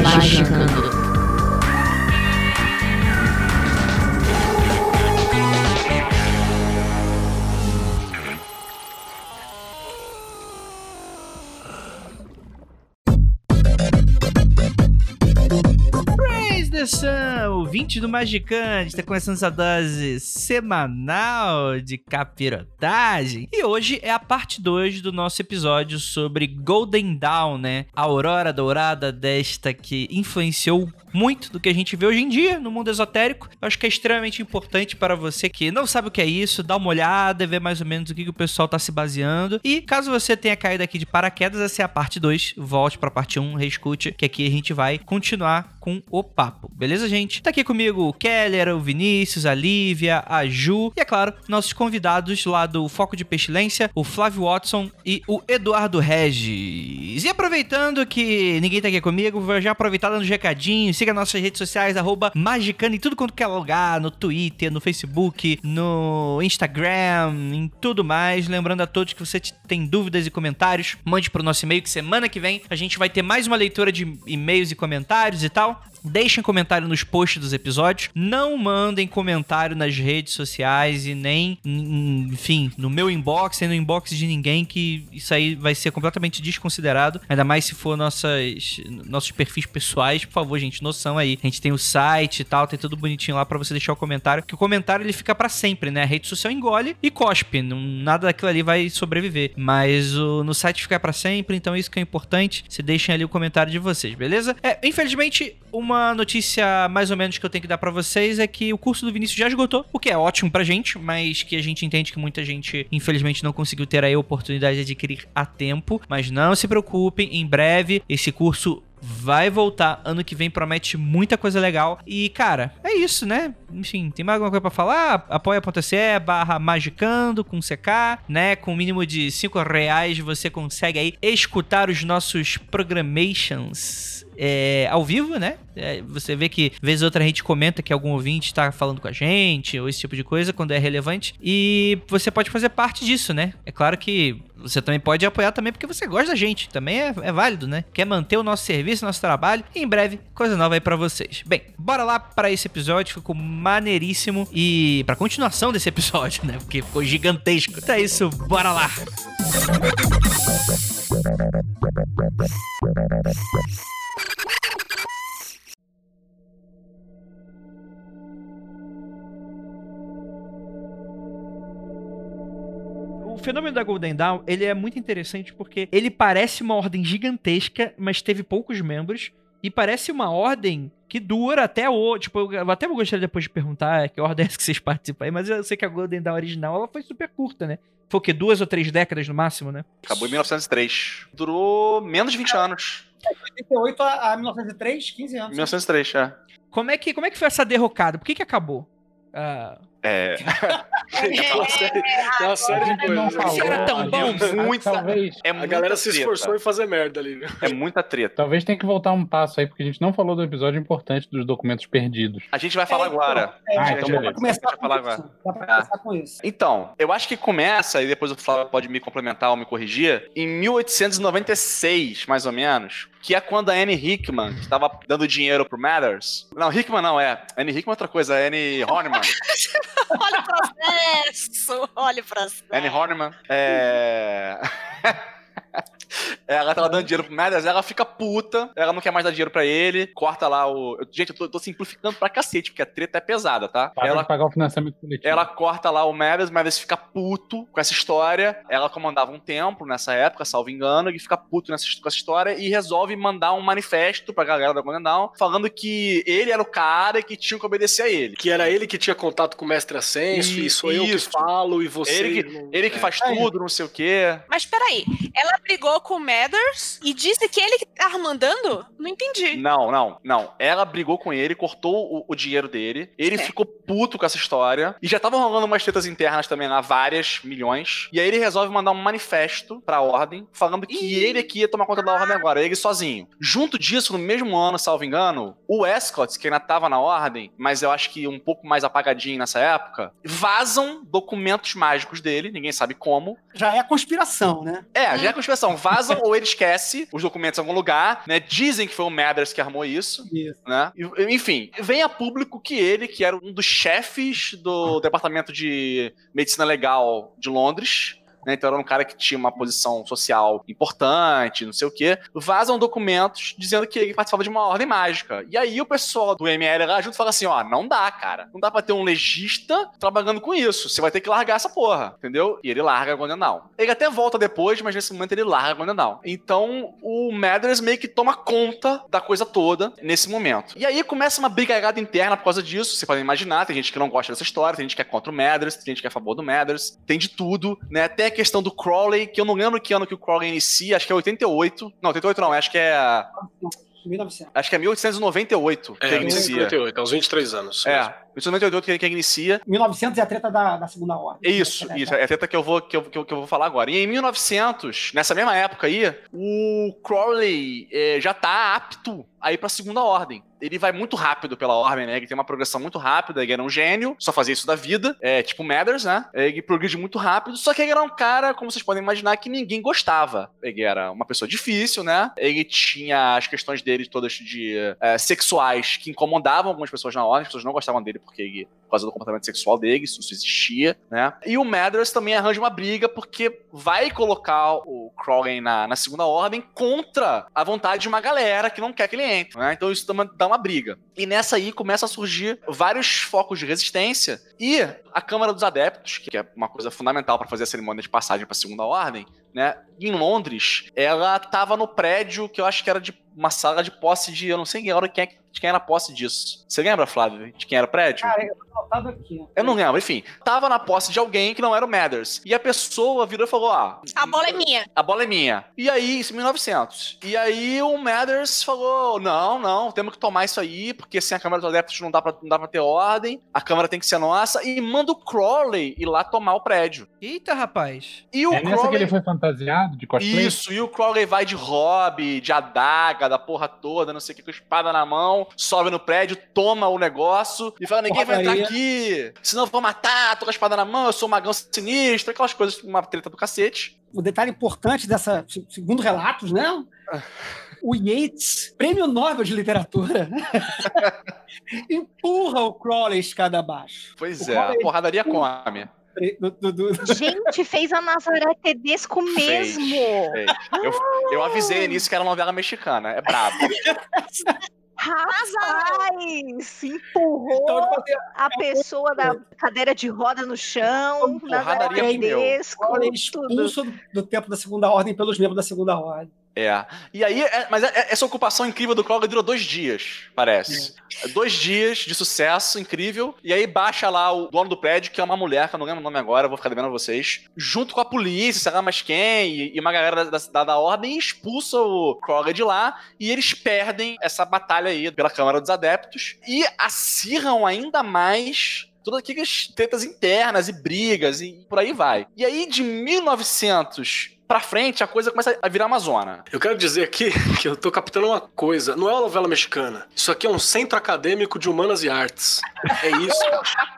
Magicando. Praise ouvinte do Magicante, está começando essa dose semanal de capirotagem. E hoje é a parte 2 do nosso episódio sobre Golden Dawn, né? A aurora dourada desta que influenciou muito do que a gente vê hoje em dia no mundo esotérico. Eu acho que é extremamente importante para você que não sabe o que é isso, dar uma olhada, ver mais ou menos o que, que o pessoal tá se baseando. E caso você tenha caído aqui de paraquedas, essa é a parte 2. Volte para a parte 1, um, reescute, que aqui a gente vai continuar com o papo. Beleza, gente? Tá aqui comigo o Keller, o Vinícius, a Lívia, a Ju e, é claro, nossos convidados lá do Foco de Pestilência, o Flávio Watson e o Eduardo Regis. E aproveitando que ninguém tá aqui comigo, vou já aproveitar dando um recadinho. Siga nossas redes sociais, arroba Magicano em tudo quanto quer lugar, no Twitter, no Facebook, no Instagram, em tudo mais. Lembrando a todos que você tem dúvidas e comentários, mande pro nosso e-mail que semana que vem a gente vai ter mais uma leitura de e-mails e comentários e tal. Deixem comentário nos posts dos episódios. Não mandem comentário nas redes sociais e nem, enfim, no meu inbox, nem no inbox de ninguém, que isso aí vai ser completamente desconsiderado. Ainda mais se for nossas, nossos perfis pessoais. Por favor, gente, noção aí. A gente tem o site e tal, tem tudo bonitinho lá para você deixar o comentário. Que o comentário ele fica para sempre, né? A rede social engole e cospe. Não, nada daquilo ali vai sobreviver. Mas o, no site fica para sempre, então isso que é importante. Se deixem ali o comentário de vocês, beleza? É, infelizmente, uma notícia mais ou menos que eu tenho que dar para vocês é que o curso do Vinícius já esgotou, o que é ótimo pra gente, mas que a gente entende que muita gente, infelizmente, não conseguiu ter a oportunidade de adquirir a tempo. Mas não se preocupem, em breve esse curso vai voltar. Ano que vem promete muita coisa legal. E, cara, é isso, né? Enfim, tem mais alguma coisa pra falar? Apoia.se barra magicando com CK, né? Com o mínimo de 5 reais você consegue aí escutar os nossos programations é, ao vivo, né? É, você vê que, vez ou outra, a gente comenta que algum ouvinte tá falando com a gente, ou esse tipo de coisa, quando é relevante. E você pode fazer parte disso, né? É claro que você também pode apoiar também porque você gosta da gente. Também é, é válido, né? Quer manter o nosso serviço, nosso trabalho. E em breve, coisa nova aí pra vocês. Bem, bora lá para esse episódio. Ficou maneiríssimo. E pra continuação desse episódio, né? Porque ficou gigantesco. Então é isso, bora lá! O fenômeno da Golden Dawn, ele é muito interessante porque ele parece uma ordem gigantesca, mas teve poucos membros. E parece uma ordem que dura até o. Tipo, eu até gostaria depois de perguntar que ordem é essa que vocês participam aí, mas eu sei que a Golden Dawn original ela foi super curta, né? Foi o quê? Duas ou três décadas no máximo, né? Acabou em 1903. Durou menos de 20 anos. De 88 a, a 1903, 15 anos. 1903, é. Como é que, como é que foi essa derrocada? Por que que acabou? Ah, É. Tem uma série, tem uma série de coisas. Isso era tão bom. Muita, Talvez, é A galera se treta. esforçou em fazer merda ali. né? É muita treta. talvez tenha que voltar um passo aí, porque a gente não falou do episódio importante dos documentos perdidos. A gente vai falar É, então, agora. É, Ah, dá então pra beleza. começar Deixa eu com falar isso. agora. Dá pra Ah. começar com isso. Então, eu acho que começa, e depois o Flávio pode me complementar ou me corrigir, em 1896, mais ou menos, que é quando a Anne Hickman, que estava dando dinheiro pro Matters. Não, Hickman não, é. Anne Hickman é outra coisa, é Anne Horniman. Olha o processo! Olha o processo. Anne Horniman. É. Ela tava dando dinheiro pro Mathers, ela fica puta, ela não quer mais dar dinheiro pra ele, corta lá o. Gente, eu tô, tô simplificando pra cacete, porque a treta é pesada, tá? Para Ela de pagar o financiamento coletivo. ela corta lá o Mathers, o Mathers fica puto com essa história. Ela comandava um templo nessa época, salvo engano, e fica puto nessa, com essa história e resolve mandar um manifesto pra galera da Golden Dawn falando que ele era o cara e que tinha que obedecer a ele. Que era ele que tinha contato com o mestre Ascenso, e, E- sou eu que isso. falo, e você. Ele não- Ele que é. faz tudo, não sei o quê. Mas peraí, ela brigou com o Mathers e disse que ele que tava mandando? Não entendi. Não, não, não. Ela brigou com ele, cortou o, o dinheiro dele. Ele É. ficou puto com essa história. E já estavam rolando umas tretas internas também lá, várias, milhões. E aí ele resolve mandar um manifesto pra ordem, falando que Ih. ele aqui ia tomar conta da ordem agora, ele sozinho. Junto disso, no mesmo ano, salvo engano, o Escott, que ainda tava na ordem, mas eu acho que um pouco mais apagadinho nessa época, vazam documentos mágicos dele, ninguém sabe como, Já é conspiração, né? é, já é conspiração. Vazam ou ele esquece os documentos em algum lugar, né? Dizem que foi o Mathers que armou isso, Isso. né? Enfim, vem a público que ele, que era um dos chefes do Departamento de Medicina Legal de Londres, né? Então era um cara que tinha uma posição social importante, não sei o quê. Vazam documentos dizendo que ele participava de uma ordem mágica. E aí o pessoal do ML lá junto fala assim: ó, não dá, cara. Não dá pra ter um legista trabalhando com isso. Você vai ter que largar essa porra, entendeu? E ele larga Dawn. Ele até volta depois, mas nesse momento ele larga Dawn. Então o Mathers meio que toma conta da coisa toda nesse momento. E aí começa uma brigalhada interna por causa disso. Você pode imaginar, tem gente que não gosta dessa história, tem gente que é contra o Mathers, tem gente que é a favor do Mathers, tem de tudo, né? Até questão do Crowley, que eu não lembro que ano que o Crowley inicia, acho que é 88. Não, 88 não, acho que é. 1900. Acho que é 1898 que É, ele inicia. 58, é uns 23 anos. É, 1898 que ele, que ele inicia. 1900 é a treta da, da segunda ordem. É Isso, isso, é a treta que eu vou, que eu, que eu, que eu vou falar agora. E em 1900, nessa mesma época aí, o Crowley eh, já tá apto a ir pra segunda ordem. Ele vai muito rápido pela ordem, né? Ele tem uma progressão muito rápida, ele era um gênio, só fazia isso da vida, é tipo Mathers, né? Ele progride muito rápido, só que ele era um cara, como vocês podem imaginar, que ninguém gostava. Ele era uma pessoa difícil, né? Ele tinha as questões dele todas de eh, sexuais que incomodavam algumas pessoas na ordem, as pessoas não gostavam dele porque ele por causa do comportamento sexual dele, isso, isso existia, né? E o Mathers também arranja uma briga porque vai colocar o Crowley na, na segunda ordem contra a vontade de uma galera que não quer que ele entre, né? Então isso dá uma, uma briga. E nessa aí começa a surgir vários focos de resistência e a Câmara dos Adeptos, que é uma coisa fundamental para fazer a cerimônia de passagem para a segunda ordem, né? Em Londres, ela tava no prédio que eu acho que era de uma sala de posse de. Eu não sei agora quem, é, de quem era a posse disso. Você lembra, Flávio, de quem era o prédio? Cara, eu tô anotado aqui. Eu não lembro, enfim. Tava na posse de alguém que não era o Mathers. E a pessoa virou e falou: Ah, A bola é minha. a bola é minha. E aí, isso em 1900. E aí o Mathers falou: Não, não, temos que tomar isso aí, porque sem a Câmara dos Adeptos não dá pra, não dá pra ter ordem. A Câmara tem que ser nossa. E manda o Crowley ir lá tomar o prédio. Eita, rapaz. E o É nessa que Crowley. ele foi fantasiado de cosplay? Isso, e o Crowley vai de hobby, de adaga, da porra toda, não sei o que, com espada na mão, sobe no prédio, toma o negócio e fala: ninguém vai entrar aqui, senão eu vou matar, tô com a espada na mão, eu sou um magão sinistro, aquelas coisas, uma treta do cacete. O detalhe importante dessa, se- segundo relatos, né? O Yates, prêmio Nobel de literatura, empurra o Crowley escada abaixo. Pois O é, a Crowley- porradaria come. Do- do- do- Gente, fez a Nazaré Tedesco Fez, mesmo. fez. Eu, eu avisei nisso que era novela mexicana, é brabo. Rapaz, empurrou Então, a pessoa da cadeira de roda no chão, Crowley tudo. expulso do, do tempo da segunda ordem pelos membros da segunda ordem. É. E aí, é- mas é- essa ocupação incrível do Crowley durou dois dias, parece. Dois dias de sucesso incrível. E aí baixa lá o dono do prédio, que é uma mulher, que eu não lembro o nome agora, vou ficar devendo a vocês. Junto com a polícia, sei lá mais quem, e, e uma galera da, da, da ordem, expulsa o Crowley de lá. E eles perdem essa batalha aí pela Câmara dos Adeptos. E acirram ainda mais todas aquelas tretas internas e brigas e por aí vai. E aí, de 1900 pra frente, a coisa começa a virar uma zona. Eu quero dizer aqui que eu tô captando uma coisa. Não é uma novela mexicana. Isso aqui é um centro acadêmico de humanas e artes. É isso.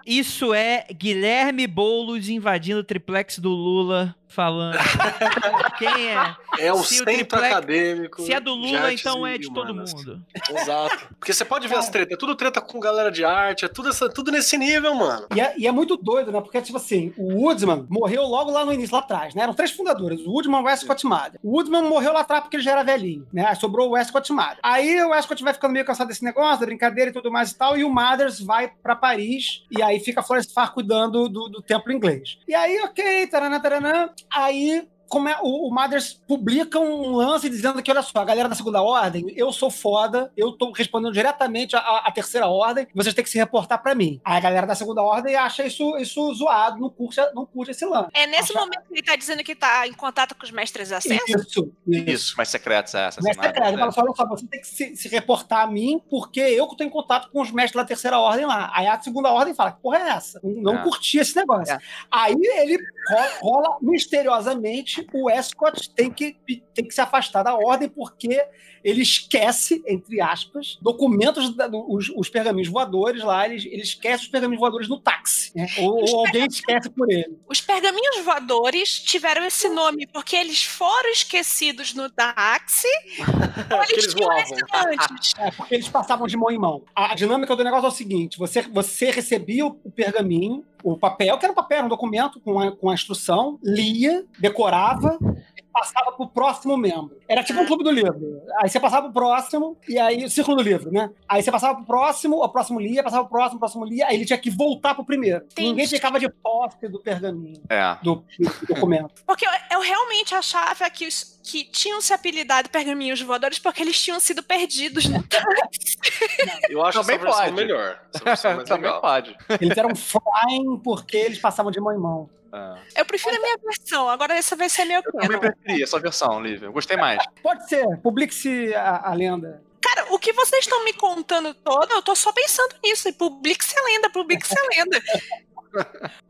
Isso é Guilherme Boulos invadindo o triplex do Lula, falando. Quem é? É um Se o centro triplex- acadêmico. Se é do Lula, então é de todo humanas. mundo. Exato. Porque você pode ver as tretas. É tudo treta com galera de arte. É tudo, essa, tudo nesse nível, mano. E é, e é muito doido, né? Porque, tipo assim, o Woodman morreu logo lá no início, lá atrás, né? Eram três fundadores: o Woodman, o Westcott e o Mather. O Woodman morreu lá atrás porque ele já era velhinho, né? Aí sobrou o Westcott e o Mather. Aí o Westcott vai ficando meio cansado desse negócio, da brincadeira e tudo mais e tal, e o Mathers vai pra Paris, e aí fica Florence Farr cuidando do, do templo inglês. E aí, ok, taranã, taranã. Aí como é, o, o Mothers publica um lance dizendo que, olha só, a galera da segunda ordem, eu sou foda, eu tô respondendo diretamente à, terceira ordem, vocês têm que se reportar pra mim. Aí a galera da segunda ordem acha isso, isso zoado, não curte, não curte esse lance. É nesse Acha- momento que ele tá dizendo que tá em contato com os mestres acessos? Isso, isso. Isso, mais secretos é essa. Mestre secreto. Ele fala assim, olha só, você tem que se, se reportar a mim, porque eu que tô em contato com os mestres da terceira ordem lá. Aí a segunda ordem fala, que porra é essa? Não, não É. curti esse negócio. É. Aí ele rola, misteriosamente, o Escott tem que, tem que se afastar da ordem, porque ele esquece, entre aspas, documentos, da- os, os pergaminhos voadores lá, ele, ele esquece os pergaminhos voadores no táxi. né? Ou, ou alguém esquece por ele. Os pergaminhos voadores tiveram esse nome porque eles foram esquecidos no táxi ou Porque eles eles tinham antes? É, porque eles passavam de mão em mão. A dinâmica do negócio é o seguinte: você, você recebia o, o pergaminho, o papel, que era um papel, era um documento com a, com a instrução, lia, decorava. Passava pro próximo membro. Era tipo um clube do livro. Aí você passava pro próximo, e aí o círculo do livro, né? Aí você passava pro próximo, o próximo lia, passava pro próximo, o próximo lia, aí ele tinha que voltar pro primeiro. Entendi. Ninguém ficava de posse do pergaminho, É. do, do documento. Porque eu, eu realmente achava que, os, que tinham se apelidado pergaminhos voadores porque eles tinham sido perdidos no táxi. Eu acho Também essa pode. melhor. Essa Também legal. pode. Eles eram flying porque eles passavam de mão em mão. É. Eu prefiro a minha versão, agora essa vai ser meu Eu também preferi essa versão, Lívia. Eu gostei mais. Pode ser, publique-se a, a lenda. Cara, o que vocês estão me contando todo, eu tô só pensando nisso. E publique-se a lenda, publique-se a lenda.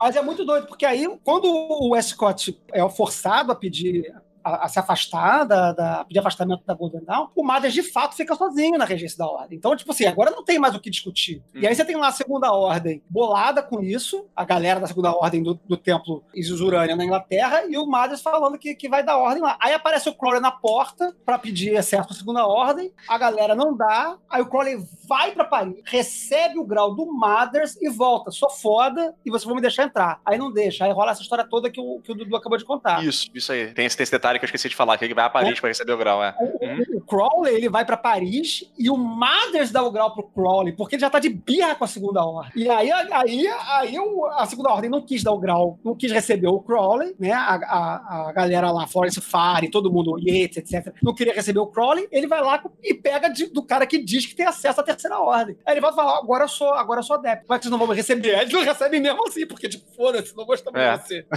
Mas é muito doido, porque aí, quando o Westcott é forçado a pedir. A, a se afastar da, da pedir afastamento da Golden Dawn, o Madas de fato fica sozinho na regência da ordem. Então, tipo assim, agora não tem mais o que discutir. E aí você tem lá a segunda ordem bolada com isso, a galera da segunda ordem do, do templo Isurânia na Inglaterra, e o Madas falando que, que vai dar ordem lá. Aí aparece o Crowley na porta para pedir acesso à segunda ordem, a galera não dá, aí o Crowley vai para Paris, recebe o grau do Mothers e volta. Sou foda e vocês vão me deixar entrar. Aí não deixa, aí rola essa história toda que o, que o Dudu acabou de contar. Isso, isso aí. Tem esse, tem esse detalhe que eu esqueci de falar, que ele vai a Paris pra receber o grau, é. O, o Crowley ele vai pra Paris e o Mothers dá o grau pro Crowley, porque ele já tá de birra com a segunda ordem. E aí, aí, aí o- a segunda ordem não quis dar o grau, não quis receber o Crowley, né? A, a, a galera lá, Florence Fari, todo mundo, Yates, etc., não queria receber o Crowley. Ele vai lá e pega de- do cara que diz que tem acesso à terceira ordem. Aí ele volta e fala: agora eu sou, agora eu sou adepto. Como é que vocês não vão me receber? Eles não recebem mesmo assim, porque, tipo, foda-se, não gostamos É. de você.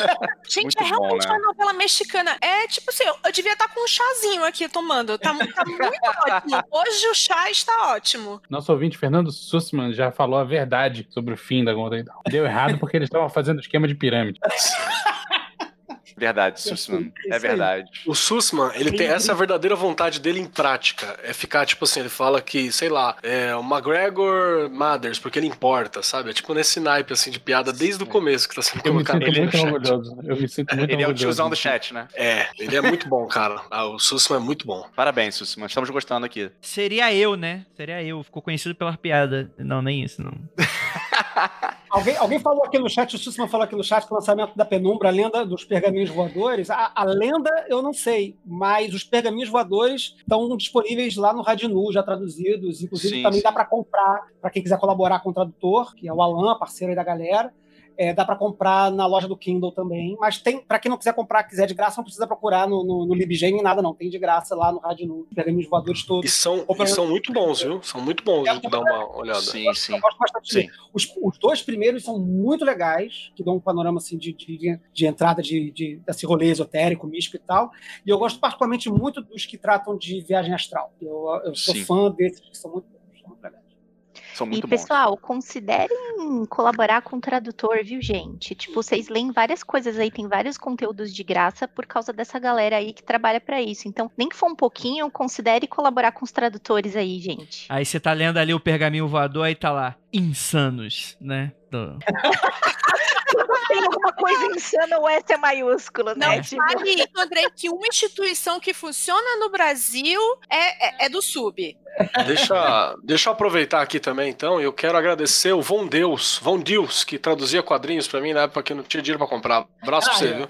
Gente, Muito é realmente bom, né? uma novela mexicana. É tipo assim, eu, eu devia estar com um chazinho aqui tomando. Tá, tá muito ótimo. Hoje o chá está ótimo. Nosso ouvinte Fernando Sussman já falou a verdade sobre o fim da Golden Dawn. Deu errado porque eles estavam fazendo esquema de pirâmide. Verdade, Sussman. Isso É verdade. O Sussman, ele tem essa verdadeira vontade dele em prática. É ficar, tipo assim, ele fala que, sei lá, é o McGregor Mothers, porque ele importa, sabe? É tipo nesse naipe, assim, de piada desde o começo que tá sendo colocado no muito chat. orgulhoso. Eu me sinto muito Ele é o tiozão do chat, né? É, ele é muito bom, cara. Ah, o Sussman é muito bom. Parabéns, Sussman. Estamos gostando aqui. Seria eu, né? Seria eu. Ficou conhecido pela piada. Não, nem isso, não. Alguém, alguém falou aqui no chat, o Sussman falou aqui no chat que o lançamento da Penumbra, a lenda dos pergaminhos voadores. A, a lenda eu não sei, mas os pergaminhos voadores estão disponíveis lá no Radinu, já traduzidos. Inclusive, Sim, também sim. dá para comprar, para quem quiser colaborar com o tradutor, que é o Alan, parceiro aí da galera. É, dá para comprar na loja do Kindle também. Mas tem, para quem não quiser comprar, quiser de graça, não precisa procurar no, no, no LibGen nem nada, não. Tem de graça lá no Radinu, os pergaminhos voadores E todos. são, Opa, e são muito bons, viu? São muito bons É, de dar uma olhada. Sim, sim. Eu gosto bastante Sim. Os, os dois primeiros são muito legais, que dão um panorama assim, de, de, de entrada de, de, desse rolê esotérico, místico e tal. E eu gosto particularmente muito dos que tratam de viagem astral. Eu, eu sou Sim. fã desses que são muito São E muito bons. pessoal, considerem colaborar com o tradutor, viu, gente? Tipo, vocês leem várias coisas aí, tem vários conteúdos de graça por causa dessa galera aí que trabalha pra isso. Então, nem que for um pouquinho, considere colaborar com os tradutores aí, gente. Aí você tá lendo ali o pergaminho voador e tá lá. Insanos, né? Do- Tem alguma coisa insana, o S é maiúsculo, Não né? Tipo, fale, André, que uma instituição que funciona no Brasil é, é, é do sub. Deixa, deixa eu aproveitar aqui também, então. Eu quero agradecer o Von Deus, Von Deus, que traduzia quadrinhos pra mim na época que eu não tinha dinheiro pra comprar. Abraço pra Ah, você, é. viu?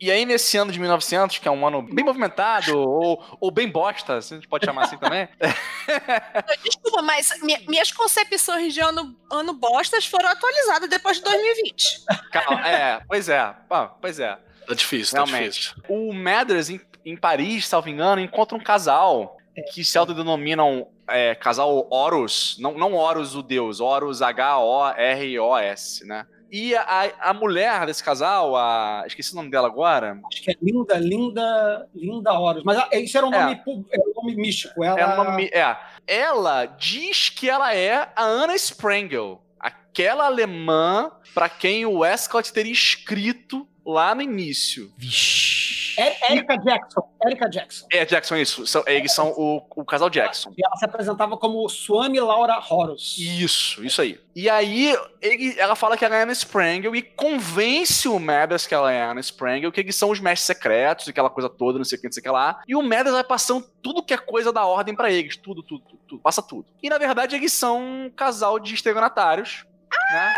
E aí, nesse ano de 1900, que é um ano bem movimentado, ou, ou bem bosta, se a gente pode chamar assim também, Desculpa, mas mi- minhas concepções de ano, ano bostas foram atualizadas depois de 2020. calma, é, pois é, ah, pois é. Tá difícil, tá Realmente. difícil. O Mathers, em, Paris, salvo engano, encontra um casal que se autodenominam é, casal Horus, não, não Horus o deus, Horus H-O-R-O-S, né? E a, a mulher desse casal, a. Esqueci o nome dela agora. Acho que é Linda, Linda, Linda Horus. Mas ah, isso era um É. nome, era um nome místico. Ela... É o nome. É. Ela diz que ela é a Anna Sprengel, aquela alemã para quem o Westcott teria escrito lá no início. Vixe. É Erika Jackson. Erika Jackson. É, Jackson, isso. São, eles são o, o casal Jackson. E ela se apresentava como Swami Laura Horus. Isso, isso aí. E aí, ele- ela fala que ela é Anna Sprengel e convence o Mathers que ela é Anna Sprengel, que eles são os mestres secretos e aquela coisa toda, não sei o que, não sei o que lá. E o Mathers vai passando tudo que é coisa da ordem pra eles. Tudo, tudo, tudo, tudo. Passa tudo. E na verdade, eles são um casal de estelionatários, né?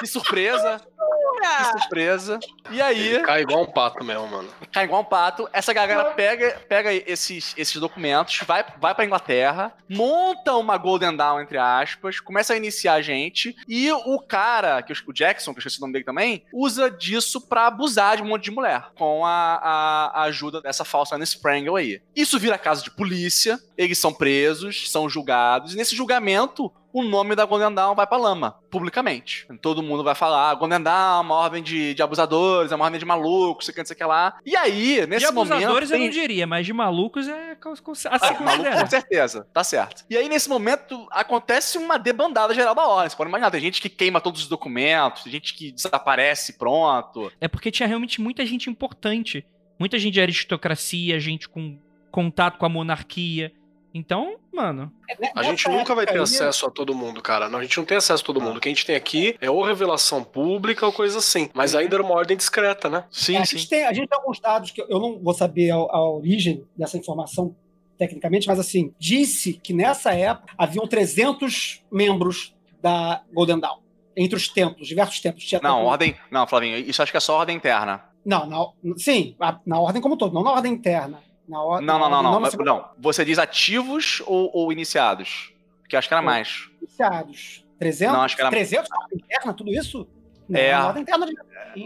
Que surpresa, que surpresa. E aí, Cai igual um pato mesmo, mano. cai igual um pato. Essa galera pega, pega esses, esses documentos, vai, vai pra Inglaterra, monta uma Golden Dawn, entre aspas, começa a iniciar a gente, e o cara, que eu- o Jackson, que eu esqueci o nome dele também, usa disso pra abusar de um monte de mulher, com a, a- a ajuda dessa falsa Anne Sprangel aí. Isso vira caso de polícia, eles são presos, são julgados, e nesse julgamento, o nome da Golden Dawn vai pra lama, publicamente. Todo mundo vai falar, "Ah, Golden Dawn é uma ordem de, de abusadores, é uma ordem de malucos, sei o que, não sei o que lá. E aí, nesse de abusadores momento... eu não diria, mas de malucos é a se ah, maluco, com certeza, tá certo. E aí, nesse momento, acontece uma debandada geral da ordem. Você pode imaginar, tem gente que queima todos os documentos, tem gente que desaparece pronto. É porque tinha realmente muita gente importante. Muita gente de aristocracia, gente com contato com a monarquia. Então, mano, A gente nunca vai ter acesso a todo mundo, cara. Não, a gente não tem acesso a todo mundo. O que a gente tem aqui é ou revelação pública ou coisa assim. Mas ainda era uma ordem discreta, né? Sim, É, a, gente tem, a gente tem alguns dados que eu não vou saber a, a origem dessa informação tecnicamente, mas assim, disse que nessa época haviam 300 membros da Golden Dawn. Entre os templos, diversos templos. Tinha Não, templo- ordem. Não, Flavinho, isso acho que é só ordem interna. Não, na- sim, a- na ordem como todo, não na ordem interna. Na or- Não, não, não, ordem- não. Mas, segunda- não. Você diz ativos ou, ou iniciados? Porque acho que era mais. Iniciados. 300? Não, acho que era- 300 na ordem interna, tudo isso? Não, É. interna. de-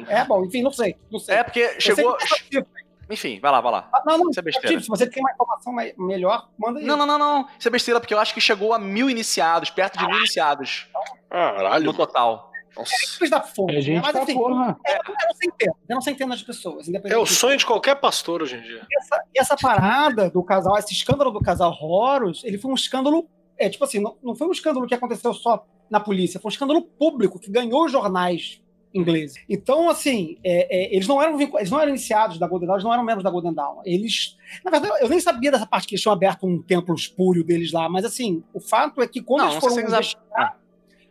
É, bom, enfim, não sei. Não sei. É porque Eu chegou. é. Enfim, vai lá, vai lá. Ah, Não, não, Isso é besteira. ativo. Se você tem uma informação me- melhor, manda aí. Não, não, não, não. Isso é besteira, porque eu acho que chegou a mil iniciados, perto de mil iniciados Caralho. no total. Nossa. Da fonte, É né? gente Mas pra enfim, porra. é, eram centenas, eram centenas de pessoas. É o sonho de qualquer pastor hoje em dia. essa, e essa parada do casal, esse escândalo do casal Horus, ele foi um escândalo. É, tipo assim, não, não foi um escândalo que aconteceu só na polícia, foi um escândalo público que ganhou os jornais ingleses. Então, assim, é, é, eles, não eram, eles não eram iniciados da Golden Dawn, eles não eram membros da Golden Dawn. Eles. Na verdade, eu nem sabia dessa parte que eles tinham aberto um templo espúrio deles lá, mas assim, o fato é que quando Não, eles foram investigar,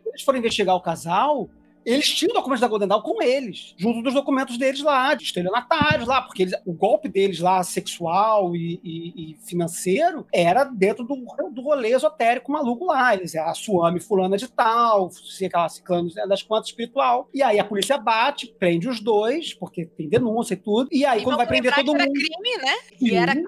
quando eles foram investigar o casal, eles tinham documentos da Golden Dawn com eles, junto dos documentos deles lá, de estelionatários lá, porque eles- o golpe deles lá, sexual e, e- e financeiro, era dentro do, do rolê esotérico maluco lá. Eles é a Suame fulana de tal, aquela ciclano das quantas espiritual. E aí a polícia bate, prende os dois, porque tem denúncia e tudo. E aí, E quando vai prender todo que era mundo. crime, né? E era crime.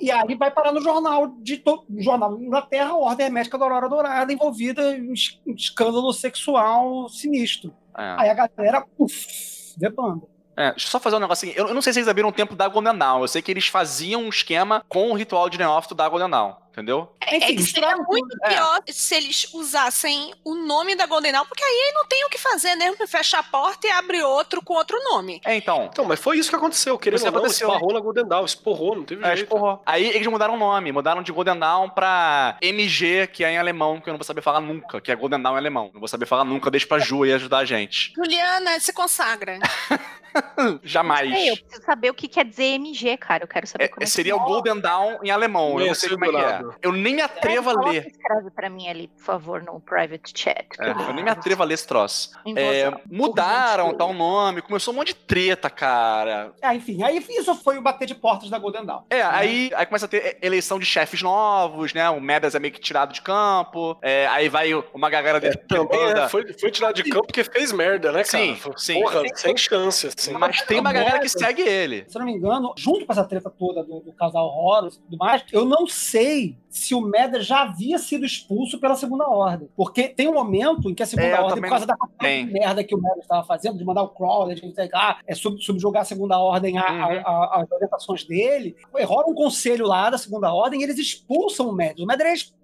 E aí vai parar no jornal de to... jornal Inglaterra, Ordem Hermética da Aurora Dourada, envolvida em escândalo sexual sinistro. É. Aí a galera, uff, debanda. É, deixa eu só fazer um negocinho. Eu, eu não sei se eles abriram o tempo da Golden Dawn. Eu sei que eles faziam um esquema com o ritual de neófito da Golden Dawn. Entendeu? É, é que seria muito É. pior se eles usassem o nome da Golden Dawn, porque aí não tem o que fazer, né? Fecha a porta e abre outro com outro nome. É, então. Então, mas foi isso que aconteceu. Querendo Isso ou não, aconteceu. esbarrou na Golden Dawn, esporrou, não teve É, jeito. esporrou. Aí eles mudaram o nome, mudaram de Golden Dawn pra MG, que é em alemão, que eu não vou saber falar nunca, que é Golden Dawn em alemão. Não vou saber falar nunca, deixa pra Ju aí ajudar a gente. Juliana, se consagra. Jamais. Ei, eu preciso saber o que quer dizer MG, cara. Eu quero saber É, como é que seria o Golden Dawn em alemão. Eu não sei como é que é. Eu nem me atrevo a ler. Escreve pra mim ali, por favor, no private chat. É, eu nem me atrevo a ler esse troço. É, mudaram tal nome, começou um monte de treta, cara. Ah, enfim, aí isso foi o bater de portas da Golden Dawn. É, aí, aí começa a ter eleição de chefes novos, né? O Medas é meio que tirado de campo. é, aí vai uma galera de Também banda. é, foi, foi tirado de campo porque fez merda, né, cara? Sim, sim. Porra, sem chance. Sim. Mas tem uma galera que segue ele. Se eu não me engano, junto com essa treta toda do, do casal Horus e tudo mais, eu não sei se o Meder já havia sido expulso pela Segunda Ordem. Porque tem um momento em que a Segunda É, Ordem, por causa da merda que o Meder estava fazendo, de mandar o Crawler, de sei lá, é, sub, subjugar a Segunda Ordem a- Uhum. às orientações dele, rola um conselho lá da Segunda Ordem e eles expulsam o Meder. O Meder é expulso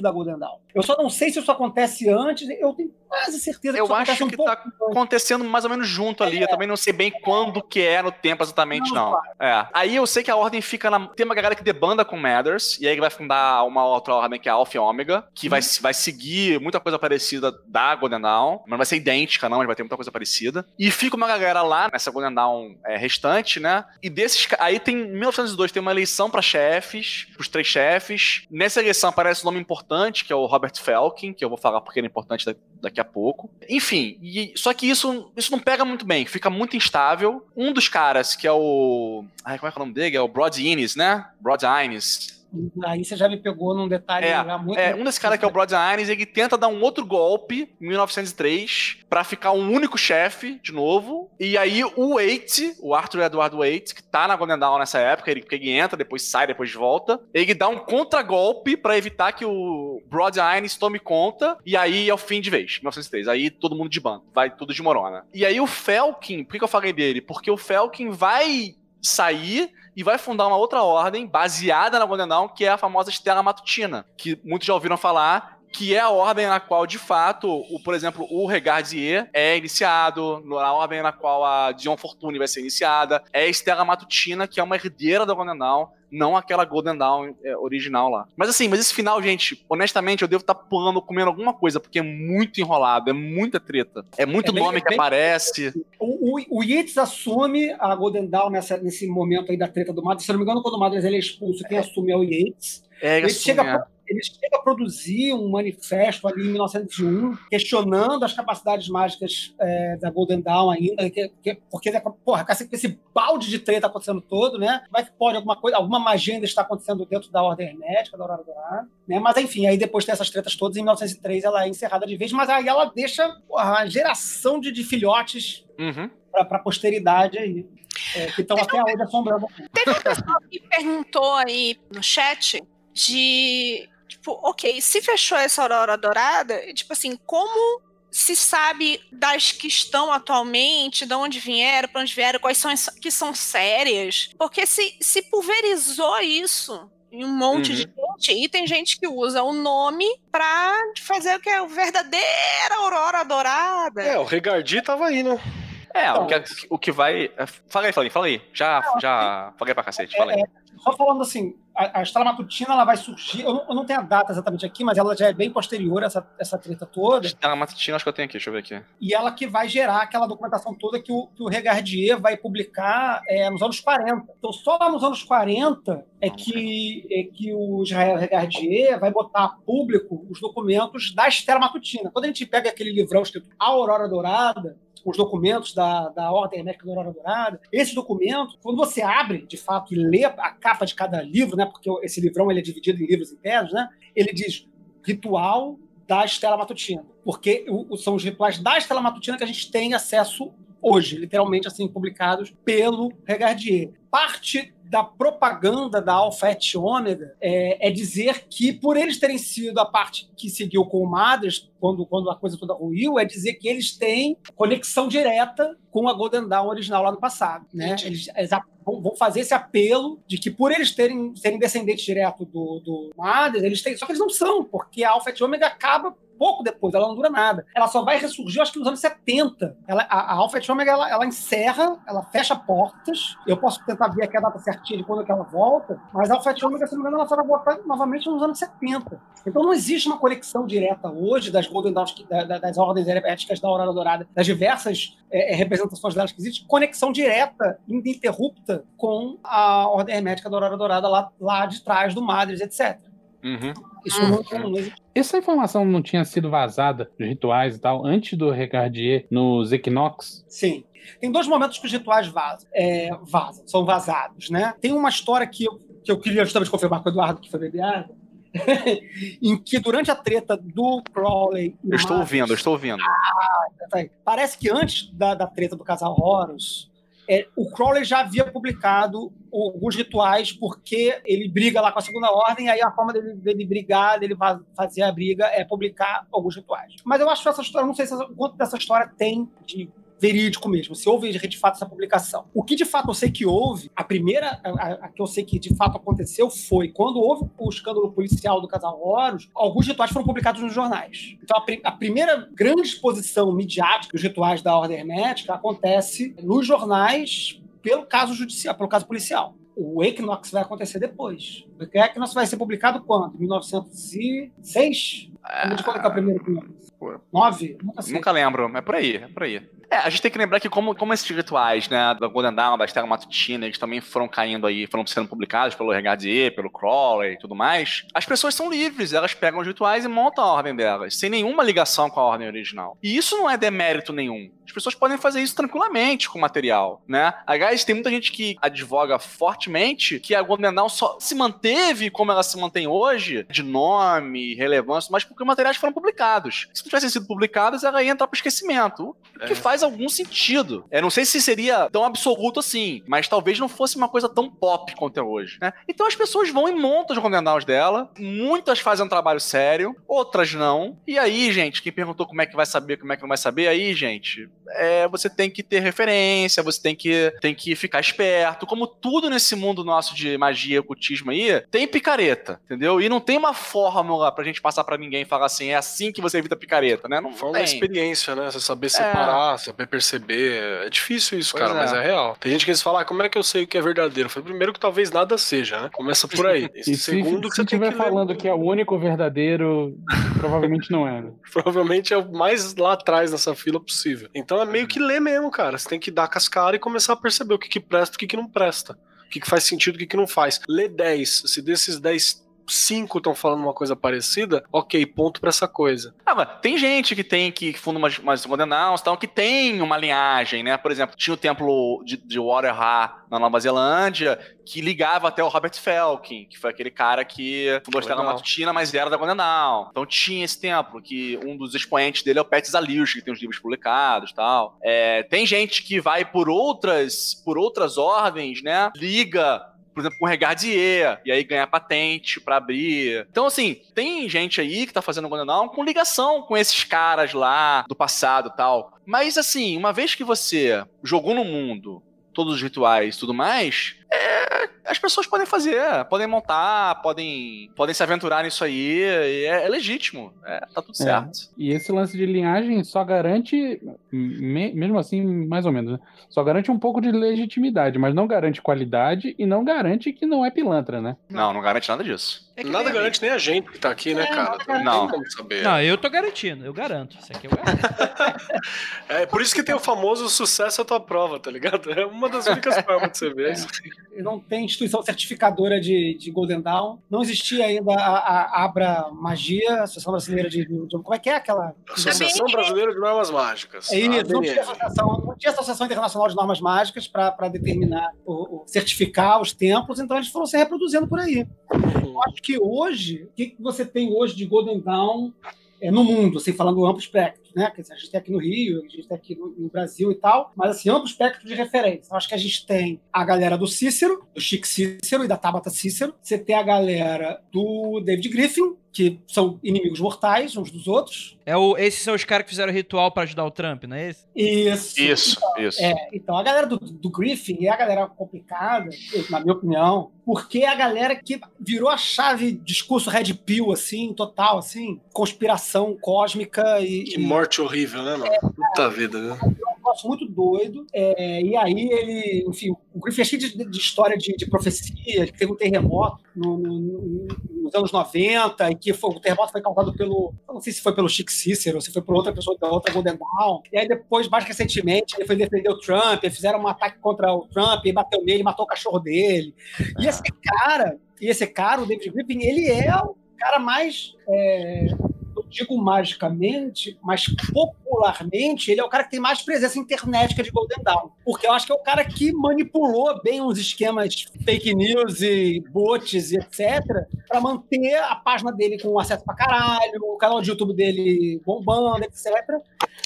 da Golden Dawn. Eu só não sei se isso acontece antes, eu tenho quase certeza que Eu isso acontece acho um que pouco tá acontecendo mais ou menos junto ali. Eu também não sei bem quando que é no tempo exatamente, Não, não. É. Aí eu sei que a ordem fica na. Tem uma galera que debanda com Matters, e aí vai fundar uma outra ordem que é a Alpha e Omega, que vai, vai seguir muita coisa parecida da Golden Dawn, mas não vai ser idêntica, não, mas vai ter muita coisa parecida. E fica uma galera lá nessa Golden Dawn é, restante, né? E desses. Aí tem. Em 1902 tem uma eleição pra chefes, pros três chefes. Nessa eleição aparece um nome importante, que é o Robert Felkin, que eu vou falar porque ele é importante da- daqui a pouco. Enfim, e- só que isso, isso não pega muito bem, fica muito instável. Um dos caras, que é o. Ai, como é que é o nome dele? É o Broad Innes, né? Broad Innes. Aí você já me pegou num detalhe É, já muito. É, um desses caras que é o Broad Innes, ele tenta dar um outro golpe em 1903 pra ficar um único chefe de novo. E aí o Waite, o Arthur Edward Waite, que tá na Golden Dawn nessa época, ele, porque ele entra, depois sai, depois volta, ele dá um contragolpe pra evitar que o Broad Innes tome conta. E aí é o fim de vez, 1903. Aí todo mundo de bando, vai tudo de morona. E aí o Felkin, por que que eu falei dele? Porque o Felkin vai sair e vai fundar uma outra ordem baseada na Golden Dawn, que é a famosa Estela Matutina, que muitos já ouviram falar, que é a ordem na qual, de fato, o, por exemplo, o Regardier é iniciado, na ordem na qual a Dion Fortune vai ser iniciada, é a Estela Matutina, que é uma herdeira da Golden Dawn, não aquela Golden Dawn é, original lá. Mas assim, mas esse final, gente, honestamente, eu devo estar pulando, comendo alguma coisa, porque é muito enrolado, é muita treta. É muito É bem- nome é que bem- aparece. O, o, o Yates assume a Golden Dawn nessa, nesse momento aí da treta do Madras. Se eu não me engano, quando o Madras ele é expulso, quem assume é o Yates. É, Ele assume, chega, é. a, ele chega a produzir um manifesto ali em 1901, questionando as capacidades mágicas é, da Golden Dawn ainda, que, que- porque, porra, com esse, com esse balde de treta acontecendo todo, né? Como é que pode alguma coisa, alguma magia ainda está acontecendo dentro da Ordem Hermética, da Aurora Dourada, né? Mas enfim, aí depois tem essas tretas todas, em 1903 ela é encerrada de vez, mas aí ela deixa porra, uma geração de, de filhotes Uhum. para a posteridade aí, é, que estão até hoje assombrando. Teve um pessoal que perguntou aí no chat de, tipo, ok, se fechou essa Aurora Dourada, tipo assim, como se sabe das que estão atualmente, de onde vieram, para onde vieram, quais são as que são sérias? Porque se, se pulverizou isso em um monte de gente, e tem gente que usa o nome pra fazer o que é o verdadeira Aurora Dourada. É, o Regardi tava aí, né? É, o Então- que, o que vai. é, Fala aí, fala aí, fala aí. Já, já falei pra cacete, fala aí. Só falando assim, a, a Estrela Matutina ela vai surgir, eu não, eu não tenho a data exatamente aqui, mas ela já é bem posterior a essa, essa treta toda, Estela Matutina, acho que eu tenho aqui, deixa eu ver aqui. e ela que vai gerar aquela documentação toda que o, que o Regardier vai publicar é, nos anos 40. Então, só lá nos anos 40 é que, é que o Israel Regardier vai botar a público os documentos da Estela Matutina. Quando a gente pega aquele livrão escrito A Aurora Dourada, os documentos da, da Ordem Hermética da Aurora Dourada, esse documento, quando você abre, de fato, e lê a capa de cada livro, né, porque esse livrão ele é dividido em livros internos, né, ele diz ritual da Estela Matutina, porque são os rituais da Estela Matutina que a gente tem acesso hoje, literalmente assim, publicados pelo Regardier. Parte da propaganda da Alpha et Ômega é, é dizer que, por eles terem sido a parte que seguiu com o Madras, quando, quando a coisa toda ruiu, é dizer que eles têm conexão direta com a Golden Dawn original lá no passado. Né? Eles, vão fazer esse apelo de que, por eles terem serem descendentes direto do, do Madras, eles têm. Só que eles não são, porque a Alpha et Ômega acaba pouco depois, ela não dura nada. Ela só vai ressurgir, acho que nos anos 70. Ela, a, a Alpha et Omega, ela, ela encerra, ela fecha portas. Eu posso tentar ver aqui a data certinha de quando que ela volta, mas a Alpha et Omega, se não me engano, ela só vai voltar novamente nos anos 70. Então não existe uma conexão direta hoje das Golden Dawns, que- da- da- das ordens herméticas da Aurora Dourada, das diversas é, é, representações delas que existe, conexão direta, ininterrupta com a ordem hermética da Aurora Dourada lá, lá de trás do Madres, etc. Uhum. Isso não, não existe. Essa informação não tinha sido vazada, os rituais e tal, antes do Regardier nos Equinox? Sim. Tem dois momentos que os rituais vazam, é, vazam, são vazados, né? Tem uma história que eu, que eu queria justamente confirmar com o Eduardo, que foi beber água, em que durante a treta do Crowley... Eu estou Marcus- ouvindo, eu estou ouvindo. Tá aí. Parece que antes da, da treta do casal Horus, é, o Crowley já havia publicado alguns rituais porque ele briga lá com a segunda ordem, e aí a forma dele, dele brigar, dele fa- fazer a briga é publicar alguns rituais. Mas eu acho que essa história, não sei se quanto dessa história tem de verídico mesmo, se houve de fato essa publicação. O que de fato eu sei que houve, a primeira a, a- que eu sei que de fato aconteceu foi quando houve o escândalo policial do casal Horus, alguns rituais foram publicados nos jornais. Então a, a primeira grande exposição midiática dos rituais da Ordem Hermética acontece nos jornais pelo caso judicial, pelo caso policial. O Equinox vai acontecer depois. O Equinox vai ser publicado quando? 1906? Como de quando que é o primeiro Equinox? Nove? Nunca sei. Nunca lembro, é por aí, é por aí. É, a gente tem que lembrar que como, como esses rituais, né, da Golden Dawn, da Estela Matutina, eles também foram caindo aí, foram sendo publicados pelo Regardier, pelo Crowley e tudo mais, as pessoas são livres, elas pegam os rituais e montam a ordem delas, sem nenhuma ligação com a ordem original. E isso não é demérito nenhum. As pessoas podem fazer isso tranquilamente com o material, né? Aliás, tem muita gente que advoga fortemente que a Dawn só se manteve como ela se mantém hoje, de nome, relevância, mas porque os materiais foram publicados. Se não tivessem sido publicados, ela ia entrar para esquecimento. O que É. faz algum sentido. Eu não sei se seria tão absoluto assim, mas talvez não fosse uma coisa tão pop quanto é hoje. né? Então as pessoas vão e montam os condenados dela. Muitas fazem um trabalho sério, outras não. E aí, gente, quem perguntou como é que vai saber, como é que não vai saber, aí, gente, é, você tem que ter referência, você tem que, tem que ficar esperto. Como tudo nesse mundo nosso de magia e ocultismo aí, tem picareta, entendeu? E não tem uma fórmula pra gente passar pra ninguém e falar assim, é assim que você evita picareta, né? Não da experiência, né? Você saber separar, saber perceber. É difícil isso, Pois cara, é. mas é real. Tem gente que eles falam, ah, como é que eu sei o que é verdadeiro? Falei, primeiro que talvez nada seja, né? Começa por aí. E se, segundo que se você tem estiver que ler. falando que é o único verdadeiro, provavelmente não é. né? Provavelmente é o mais lá atrás nessa fila possível. Então é meio que ler mesmo, cara. Você tem que dar com as caras e começar a perceber o que, que presta e o que, que não presta. O que, que faz sentido o que, que não faz. Lê 10. Se desses 10, 5 estão falando uma coisa parecida, ok, ponto pra essa coisa. Ah, mas tem gente que tem que, que funda umas, umas Golden Dawns, tal, que tem uma linhagem, né? Por exemplo, tinha o templo de, de Waterha na Nova Zelândia, que ligava até o Robert Felkin, que foi aquele cara que fundou a Estrela. Matutina, mas era da Golden Dawn. Então tinha esse templo, que um dos expoentes dele é o Pet Zaliush, que tem os livros publicados tal. É, tem gente que vai por outras, por outras ordens, né? Liga por exemplo, com o Regardier, e aí ganha patente pra abrir. Então, assim, tem gente aí que tá fazendo Golden Dawn com ligação com esses caras lá do passado tal. Mas, assim, uma vez que você jogou no mundo todos os rituais e tudo mais, as pessoas podem fazer, podem montar, podem, podem se aventurar nisso aí, e é, é legítimo, é, tá tudo certo. E esse lance de linhagem só garante, me- mesmo assim, mais ou menos, né? Só garante um pouco de legitimidade, mas não garante qualidade e não garante que não é pilantra, né? Não, não garante nada disso. É que Nada nem- garante nem a gente que tá aqui, né, É, cara? Não, não. como saber. Não, eu tô garantindo, eu garanto. Isso aqui eu garanto. É por isso que tem o famoso sucesso à tua prova, tá ligado? É uma das únicas formas de você ver isso. não tem instituição certificadora de, de Golden Dawn. Não existia ainda a, a Abra Magia, Associação Brasileira de, de- Como é que é aquela? Associação Brasileira de Normas Mágicas. É isso, não tinha, associação, não tinha Associação Internacional de Normas Mágicas para determinar, o, o- certificar os templos, então eles foram se reproduzindo por aí. Eu acho que hoje, o que, que você tem hoje de Golden Dawn é, no mundo, assim, falando amplo espectro, né? Quer dizer, a gente tem aqui no Rio, a gente tem aqui no, no Brasil e tal, mas assim, amplo espectro de referência. Eu acho que a gente tem a galera do Cícero, do Chico Cícero e da Tabata Cícero. Você tem a galera do David Griffin, que são inimigos mortais uns dos outros. É o, esses são os caras que fizeram ritual pra ajudar o Trump, não é esse? Isso. Isso, isso. É, então a galera do, do Griffin é a galera complicada, na minha opinião, porque é a galera que virou a chave discurso Red Pill, assim, total, assim, conspiração cósmica e. E- morte horrível, né, mano? Puta vida, né? um negócio muito doido. É, e aí ele, enfim, o Griffin é cheio de, de história de, de profecia, que teve um terremoto no- no- no- nos anos 90, e que foi, o terremoto foi causado pelo. Não sei se foi pelo Chico Cícero, ou se foi por outra pessoa da outra Golden Dawn. E aí depois, mais recentemente, ele foi defender o Trump, fizeram um ataque contra o Trump, e bateu nele, matou o cachorro dele. E esse cara, e esse cara, o David Griffin, ele é o cara mais. é, digo magicamente, mas popularmente, ele é o cara que tem mais presença internética de Golden Dawn. Porque eu acho que é o cara que manipulou bem os esquemas fake news e bots e etc. para manter a página dele com acesso pra caralho, o canal de YouTube dele bombando, etc.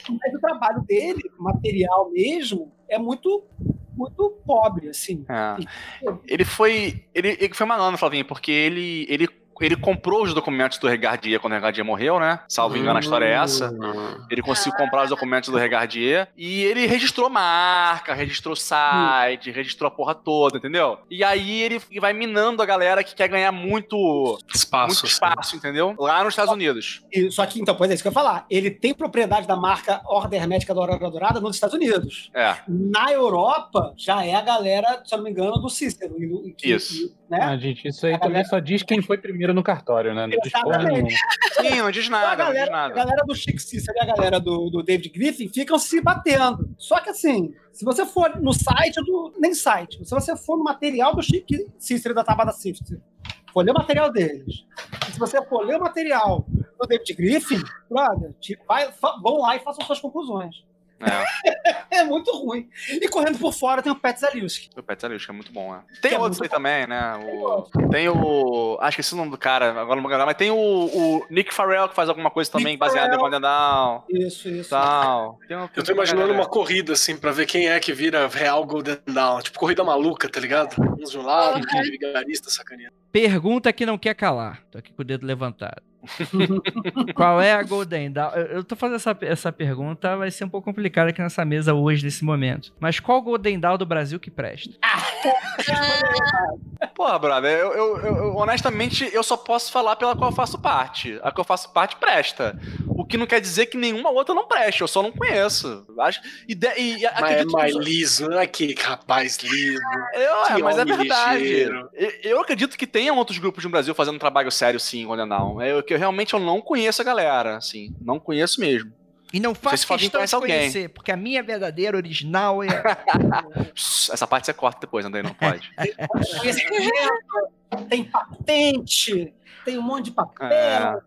Mas o trabalho dele, material mesmo, é muito muito pobre, assim. É. Ele foi. Ele, ele foi malandro, Flavinho, porque ele, ele, ele comprou os documentos do Regardier quando o Regardier morreu, né? Salvo engano, a história é essa. Hum. Ele conseguiu comprar os documentos do Regardier e ele registrou marca, registrou site, registrou a porra toda, entendeu? E aí ele vai minando a galera que quer ganhar muito, Espaço. muito assim. espaço, entendeu? Lá nos Estados Unidos. E- só que, então, pois é isso que eu ia falar. Ele tem propriedade da marca Ordem Hermética da Aurora Dourada nos Estados Unidos. É. Na Europa, já é a galera, se eu não me engano, do Cícero. e- e que- Isso. Né? Ah, gente, isso aí também só diz quem foi primeiro no cartório, né? Não diz Exatamente. Sim, não diz Então, a, nada, não diz galera, a nada. galera do Chico Cícero e a galera do, do David Griffin ficam se batendo. Só que assim, se você for no site do. Nem site, se você for no material do Chico Cícero e da Tabata Cícero, for ler o material deles. E se você for ler o material do David Griffin, brother, tipo, vai, vão lá e façam suas conclusões. É. É muito ruim. E correndo por fora tem o Pet Zaliuski. O Pet Zaliuski é muito bom, né? Tem Que é outros muito aí também, né? O- tem o. Acho que esse é o nome do cara, agora não vou lembrar, mas tem o, o Nick Farrell que faz alguma coisa também Nick baseada em Farrell. Golden Dawn. Isso, isso. Tal. Tem um- Eu tô imaginando uma corrida, assim, pra ver quem é que vira real Golden Dawn. Tipo, corrida maluca, tá ligado? Uns de um lado, um vigarista sacaneando. Pergunta que não quer calar. Tô aqui com o dedo levantado. Qual é a Golden Dawn? Eu, tô fazendo essa, essa pergunta, vai ser um pouco complicada aqui nessa mesa hoje, nesse momento. Mas qual Golden Dawn do Brasil que presta? Porra, brother, eu, eu- eu- eu, honestamente eu só posso falar pela qual eu faço parte. A que eu faço parte presta. Que não quer dizer que nenhuma outra não preste, eu só não conheço. Acho, e, de- e Mas é mais que- liso, não é que rapaz liso. Eu, é, Que mas é verdade. ligeiro. Eu, eu acredito que tenham outros grupos no Brasil fazendo um trabalho sério, sim, Golden Dawn. É que eu realmente eu não conheço a galera, assim. Não conheço mesmo. E não faço se Fabinho questão de conhece alguém. conhecer, porque a minha verdadeira original é... Essa parte você corta depois, André, não pode. Tem patente, tem um monte de papel. É.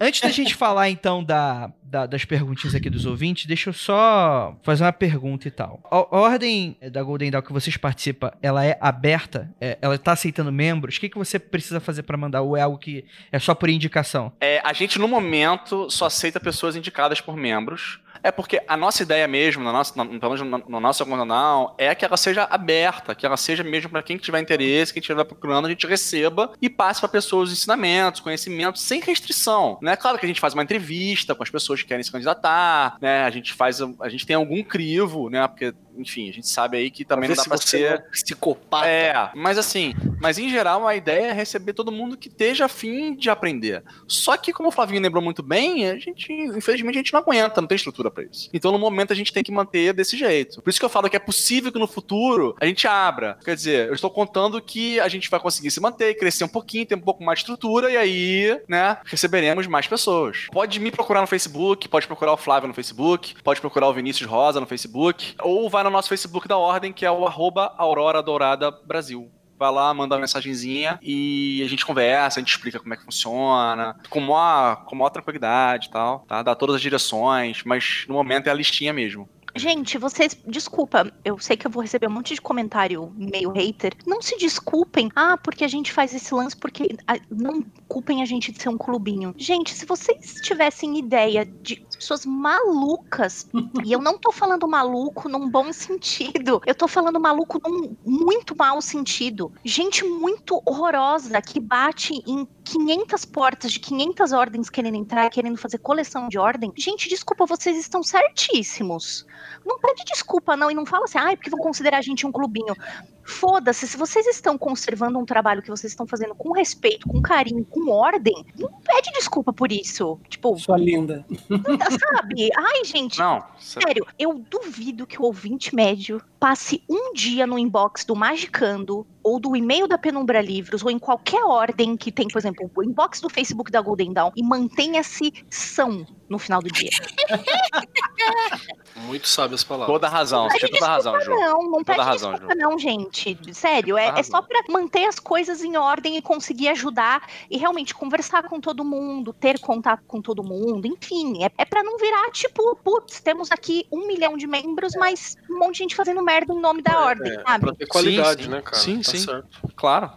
Antes da gente falar, então, da, da- das perguntinhas aqui dos ouvintes, deixa eu só fazer uma pergunta e tal. A, a ordem da Golden Dawn que vocês participam, ela é aberta? É, ela tá aceitando membros? O que, que você precisa fazer pra mandar? Ou é algo que é só por indicação? É, a gente, no momento, só aceita pessoas indicadas por membros. É porque a nossa ideia mesmo, na nossa, na, pelo menos na, na nossa Gondonal, é que ela seja aberta, que ela seja mesmo para quem tiver interesse, quem estiver procurando, a gente receba e passe para pessoas os ensinamentos, conhecimentos, sem restrição. Né? Claro que a gente faz uma entrevista com as pessoas que querem se candidatar, né? A gente faz, a gente tem algum crivo, né? Porque, enfim, a gente sabe aí que também Pra não dá se para você ser. é psicopata. É, mas assim, mas em geral a ideia é receber todo mundo que esteja afim de aprender. Só que, como o Flavinho lembrou muito bem, a gente, infelizmente, a gente não aguenta, não tem estrutura pra isso. Então, no momento, a gente tem que manter desse jeito. Por isso que eu falo que é possível que no futuro a gente abra. Quer dizer, eu estou contando que a gente vai conseguir se manter, crescer um pouquinho, ter um pouco mais de estrutura, e aí, né, receberemos mais pessoas. Pode me procurar no Facebook, pode procurar o Flávio no Facebook, pode procurar o Vinícius Rosa no Facebook, ou vai no nosso Facebook da Ordem, que é o arroba Aurora Dourada Brasil vai lá, manda uma mensagenzinha e a gente conversa, a gente explica como é que funciona, com maior, com maior tranquilidade e tal, tá? Dá todas as direções, mas no momento é a listinha mesmo. Gente, vocês, desculpa, eu sei que eu vou receber um monte de comentário meio hater. Não se desculpem, ah, porque a gente faz esse lance, porque ah, não culpem a gente de ser um clubinho. Gente, se vocês tivessem ideia de pessoas malucas, e eu não tô falando maluco num bom sentido, eu tô falando maluco num muito mau sentido. Gente muito horrorosa que bate em 500 portas de 500 ordens querendo entrar, querendo fazer coleção de ordem. Gente, desculpa, vocês estão certíssimos. Não pede desculpa, não, e não fala assim, ah, porque vão considerar a gente um clubinho. Foda-se, se vocês estão conservando um trabalho que vocês estão fazendo com respeito, com carinho, com ordem, não pede desculpa por isso. Tipo, Sua linda. sabe? Ai, gente, Não, Sério, eu duvido que o ouvinte médio passe um dia no inbox do Magicando ou do e-mail da Penumbra Livros ou em qualquer ordem que tem, por exemplo, o inbox do Facebook da Golden Dawn e mantenha-se são no final do dia. Muito sábio as palavras. toda razão, você tem toda razão, Ju. Não, não pede razão, desculpa não, gente. Sério, Toda é, é só pra manter as coisas em ordem e conseguir ajudar e realmente conversar com todo mundo, ter contato com todo mundo, enfim. É, é para não virar tipo, putz, temos aqui um milhão de membros, mas um monte de gente fazendo merda em nome da ordem, É, sabe? pra ter qualidade, sim. né, cara? Sim, Tá sim. certo. Claro.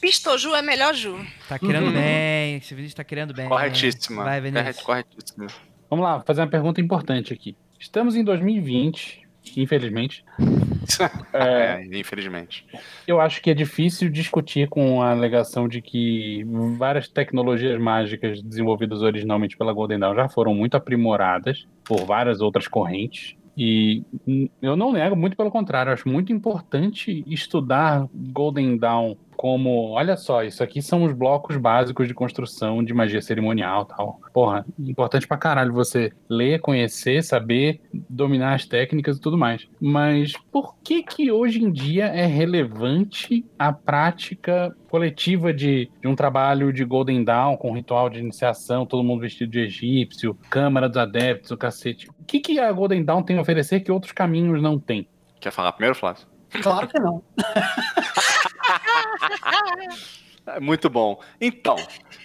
Pistoju é melhor Ju. Tá querendo Uhum. bem, esse vídeo tá querendo bem. Corretíssima. Vai, Vinícius. Corret- Corretíssima. Vamos lá, fazer uma pergunta importante aqui. Estamos em 2020 infelizmente. É, É, infelizmente. eu acho que é difícil discutir com a alegação de que várias tecnologias mágicas desenvolvidas originalmente pela Golden Dawn já foram muito aprimoradas por várias outras correntes. E eu não nego, muito pelo contrário, acho muito importante estudar Golden Dawn como, olha só, isso aqui são os blocos básicos de construção de magia cerimonial e tal. Porra, importante pra caralho você ler, conhecer, saber, dominar as técnicas e tudo mais. Mas por que que hoje em dia é relevante a prática coletiva de, de um trabalho de Golden Dawn com ritual de iniciação, todo mundo vestido de egípcio, Câmara dos Adeptos, o cacete. O que que a Golden Dawn tem a oferecer que outros caminhos não têm? Quer falar primeiro, Flávio? Claro que não. É, Muito bom. Então,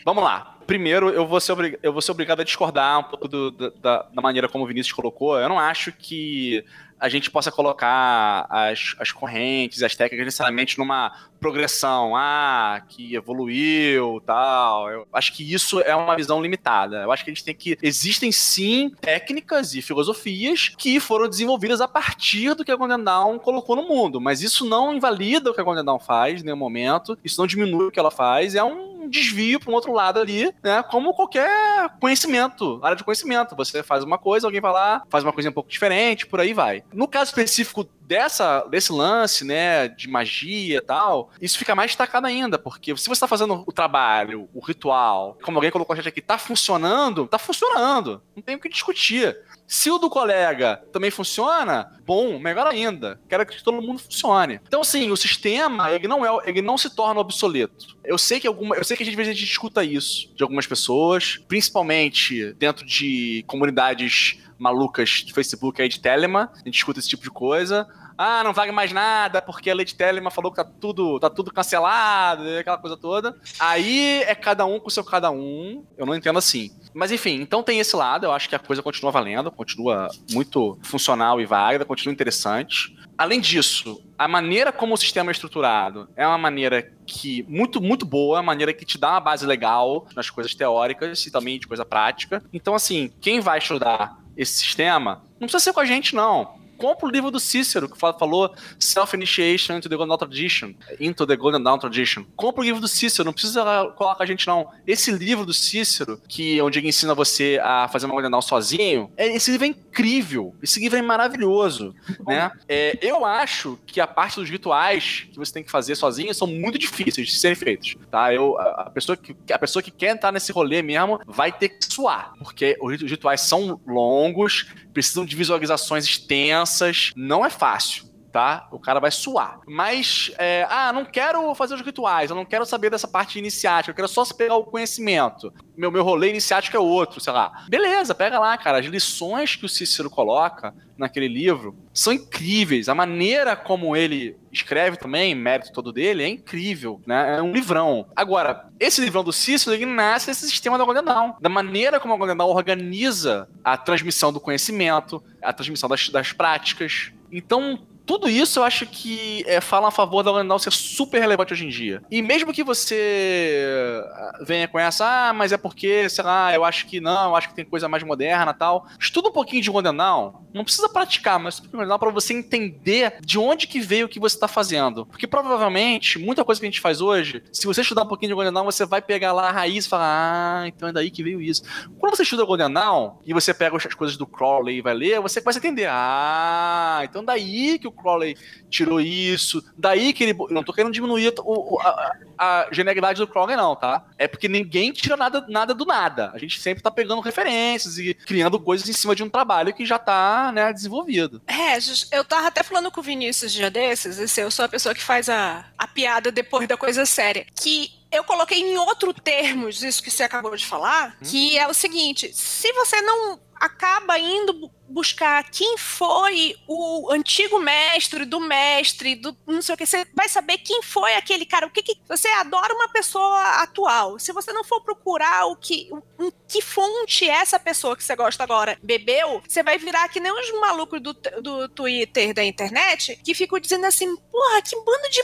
vamos lá. Primeiro, eu vou ser, obri- eu vou ser obrigado a discordar um pouco do- da, da maneira como o Vinícius colocou. Eu não acho que a gente possa colocar as, as correntes, as técnicas necessariamente numa progressão, ah, que evoluiu, tal. Eu acho que isso é uma visão limitada. Eu acho que a gente tem que existem sim técnicas e filosofias que foram desenvolvidas a partir do que a Golden Dawn colocou no mundo, mas isso não invalida o que a Golden Dawn faz em nenhum momento, isso não diminui o que ela faz, é um desvio para um outro lado ali, né? Como qualquer conhecimento, área de conhecimento. Você faz uma coisa, alguém vai lá, faz uma coisa um pouco diferente, por aí vai. No caso específico dessa, desse lance, né, de magia e tal, isso fica mais destacado ainda, porque se você está fazendo o trabalho, o ritual, como alguém colocou a gente aqui, tá funcionando, tá funcionando. Não tem o que discutir. Se o do colega também funciona, bom, melhor ainda. Quero que todo mundo funcione. Então, assim, o sistema, ele não, é, ele não se torna obsoleto. Eu sei que alguma, eu sei que às vezes a gente escuta isso de algumas pessoas, principalmente dentro de comunidades malucas de Facebook aí de Telema, a gente escuta esse tipo de coisa. Ah, não vale mais nada, porque a Lady Telema falou que tá tudo, tá tudo cancelado, aquela coisa toda. Aí é cada um com o seu cada um. Eu não entendo assim. Mas enfim, então tem esse lado, eu acho que a coisa continua valendo, continua muito funcional e válida, continua interessante. Além disso, a maneira como o sistema é estruturado é uma maneira que muito muito boa, uma maneira que te dá uma base legal nas coisas teóricas e também de coisa prática. Então assim, quem vai estudar esse sistema não precisa ser com a gente não. Compra o livro do Cícero, que fa- falou Self-Initiation into the Golden Dawn Tradition. Into the Golden Dawn Tradition. Compra o livro do Cícero, não precisa colocar a gente, não. Esse livro do Cícero, que é onde ele ensina você a fazer uma Golden Dawn sozinho, é- esse livro é incrível. Esse livro é maravilhoso. Né? É, eu acho que a parte dos rituais que você tem que fazer sozinho são muito difíceis de serem feitos. Tá? Eu, a, pessoa que, a pessoa que quer entrar nesse rolê mesmo vai ter que suar. Porque os rituais são longos, precisam de visualizações extensas, não é fácil. Tá? O cara vai suar. Mas, é, ah, não quero fazer os rituais, eu não quero saber dessa parte iniciática, eu quero só pegar o conhecimento. Meu, meu rolê iniciático é outro, sei lá. Beleza, pega lá, cara. As lições que o Cícero coloca naquele livro são incríveis. A maneira como ele escreve também, mérito todo dele, é incrível, né? É um livrão. Agora, esse livrão do Cícero, ele nasce desse sistema da Golden Dawn. Da maneira como a Golden Dawn organiza a transmissão do conhecimento, a transmissão das, das práticas. Então, tudo isso eu acho que é, fala a favor da Dawn ser super relevante hoje em dia. E mesmo que você ah, venha com essa, ah, mas é porque, sei lá, eu acho que não, eu acho que tem coisa mais moderna tal. Estuda um pouquinho de Golden Dawn. Não precisa praticar, mas Golden pra você entender de onde que veio o que você tá fazendo. Porque provavelmente, muita coisa que a gente faz hoje, se você estudar um pouquinho de Golden Dawn, você vai pegar lá a raiz e falar, ah, então é daí que veio isso. Quando você estuda Golden Dawn e você pega as coisas do Crowley e vai ler, você começa a entender, ah, então daí que o Crowley tirou isso, daí que ele. Não tô querendo diminuir o- a, a genialidade do Crowley, não, tá? É porque ninguém tira nada, nada do nada. A gente sempre tá pegando referências e criando coisas em cima de um trabalho que já tá, né, desenvolvido. Regis, eu tava até falando com o Vinícius dia desses, esse, eu sou a pessoa que faz a, a piada depois da coisa séria, que eu coloquei em outro termos isso que você acabou de falar, que é o seguinte, se você não acaba indo bu- buscar quem foi o antigo mestre do mestre, do não sei o que, você vai saber quem foi aquele cara, o que, que você adora uma pessoa atual. Se você não for procurar o que, o- que fonte essa pessoa que você gosta agora bebeu, você vai virar que nem os malucos do, do Twitter, da internet, que ficam dizendo assim, porra, que bando de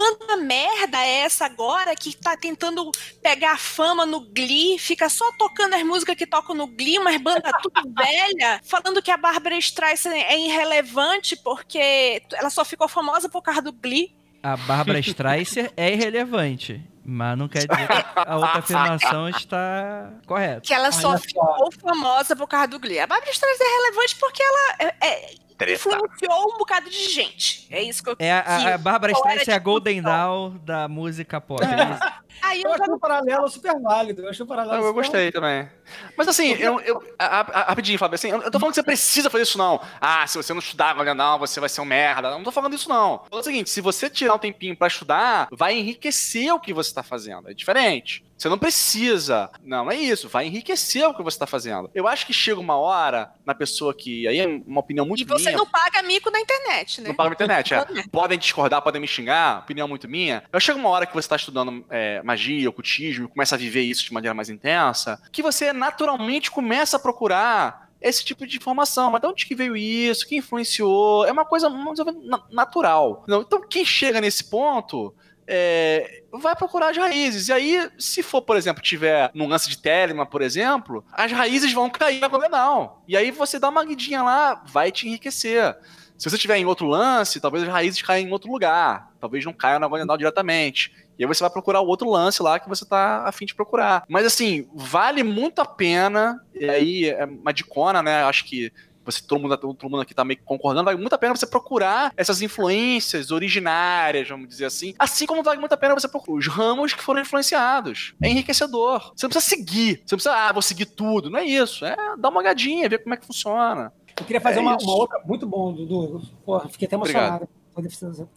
banda merda é essa agora que tá tentando pegar fama no Glee, fica só tocando as músicas que tocam no Glee, mas banda tudo velha, falando que a Bárbara Streisand é irrelevante porque ela só ficou famosa por causa do Glee. A Bárbara Streisand é irrelevante. Mas não quer dizer que a outra afirmação está correta. Que ela só Olha só. ficou famosa por causa do Glee. A Bárbara Streisand é relevante porque ela é- é- Treta. influenciou um bocado de gente. É isso que eu É a, a, a Bárbara Streisand é a de Golden. Dawn da música pop. é isso? Aí eu Eu já achei um paralelo super válido. Eu achei um paralelo Eu, eu gostei também. Mas assim, eu, eu, a- a- rapidinho, Fábio, assim, eu, eu tô falando que você precisa fazer isso, não. Ah, se você não estudar não, você vai ser um merda. Não tô falando isso, não. É o seguinte, se você tirar um tempinho pra estudar, vai enriquecer o que você tá fazendo. É diferente. Você não precisa. Não, é isso. Vai enriquecer o que você tá fazendo. Eu acho que chega uma hora na pessoa que. Aí é uma opinião muito E você minha. não paga mico na internet, né? Não paga na internet, é. Podem discordar, podem me xingar, opinião muito minha. Eu chego uma hora que você está estudando é, magia, ocultismo, e começa a viver isso de maneira mais intensa, que você naturalmente começa a procurar esse tipo de informação. Mas de onde que veio isso? Quem influenciou? É uma coisa natural. Então, quem chega nesse ponto. é, vai procurar as raízes. E aí, se for, por exemplo, tiver num lance de Telema, por exemplo, as raízes vão cair na Goldenal. E aí você dá uma guidinha lá, vai te enriquecer. Se você estiver em outro lance, talvez as raízes caiam em outro lugar. Talvez não caiam na Goldenal diretamente. E aí você vai procurar o outro lance lá que você tá afim de procurar. Mas assim, vale muito a pena. E aí, é uma dicona, né? Acho que você, todo, mundo, todo mundo aqui tá meio que concordando, vale muito a pena você procurar essas influências originárias, vamos dizer assim. Assim como vale muito a pena você procurar os ramos que foram influenciados. É enriquecedor. Você não precisa seguir. Você não precisa, ah, vou seguir tudo. Não é isso. É dar uma olhadinha, ver como é que funciona. Eu queria fazer É uma, uma outra. Muito bom, Dudu. Porra, fiquei até Obrigado. emocionado. defesa.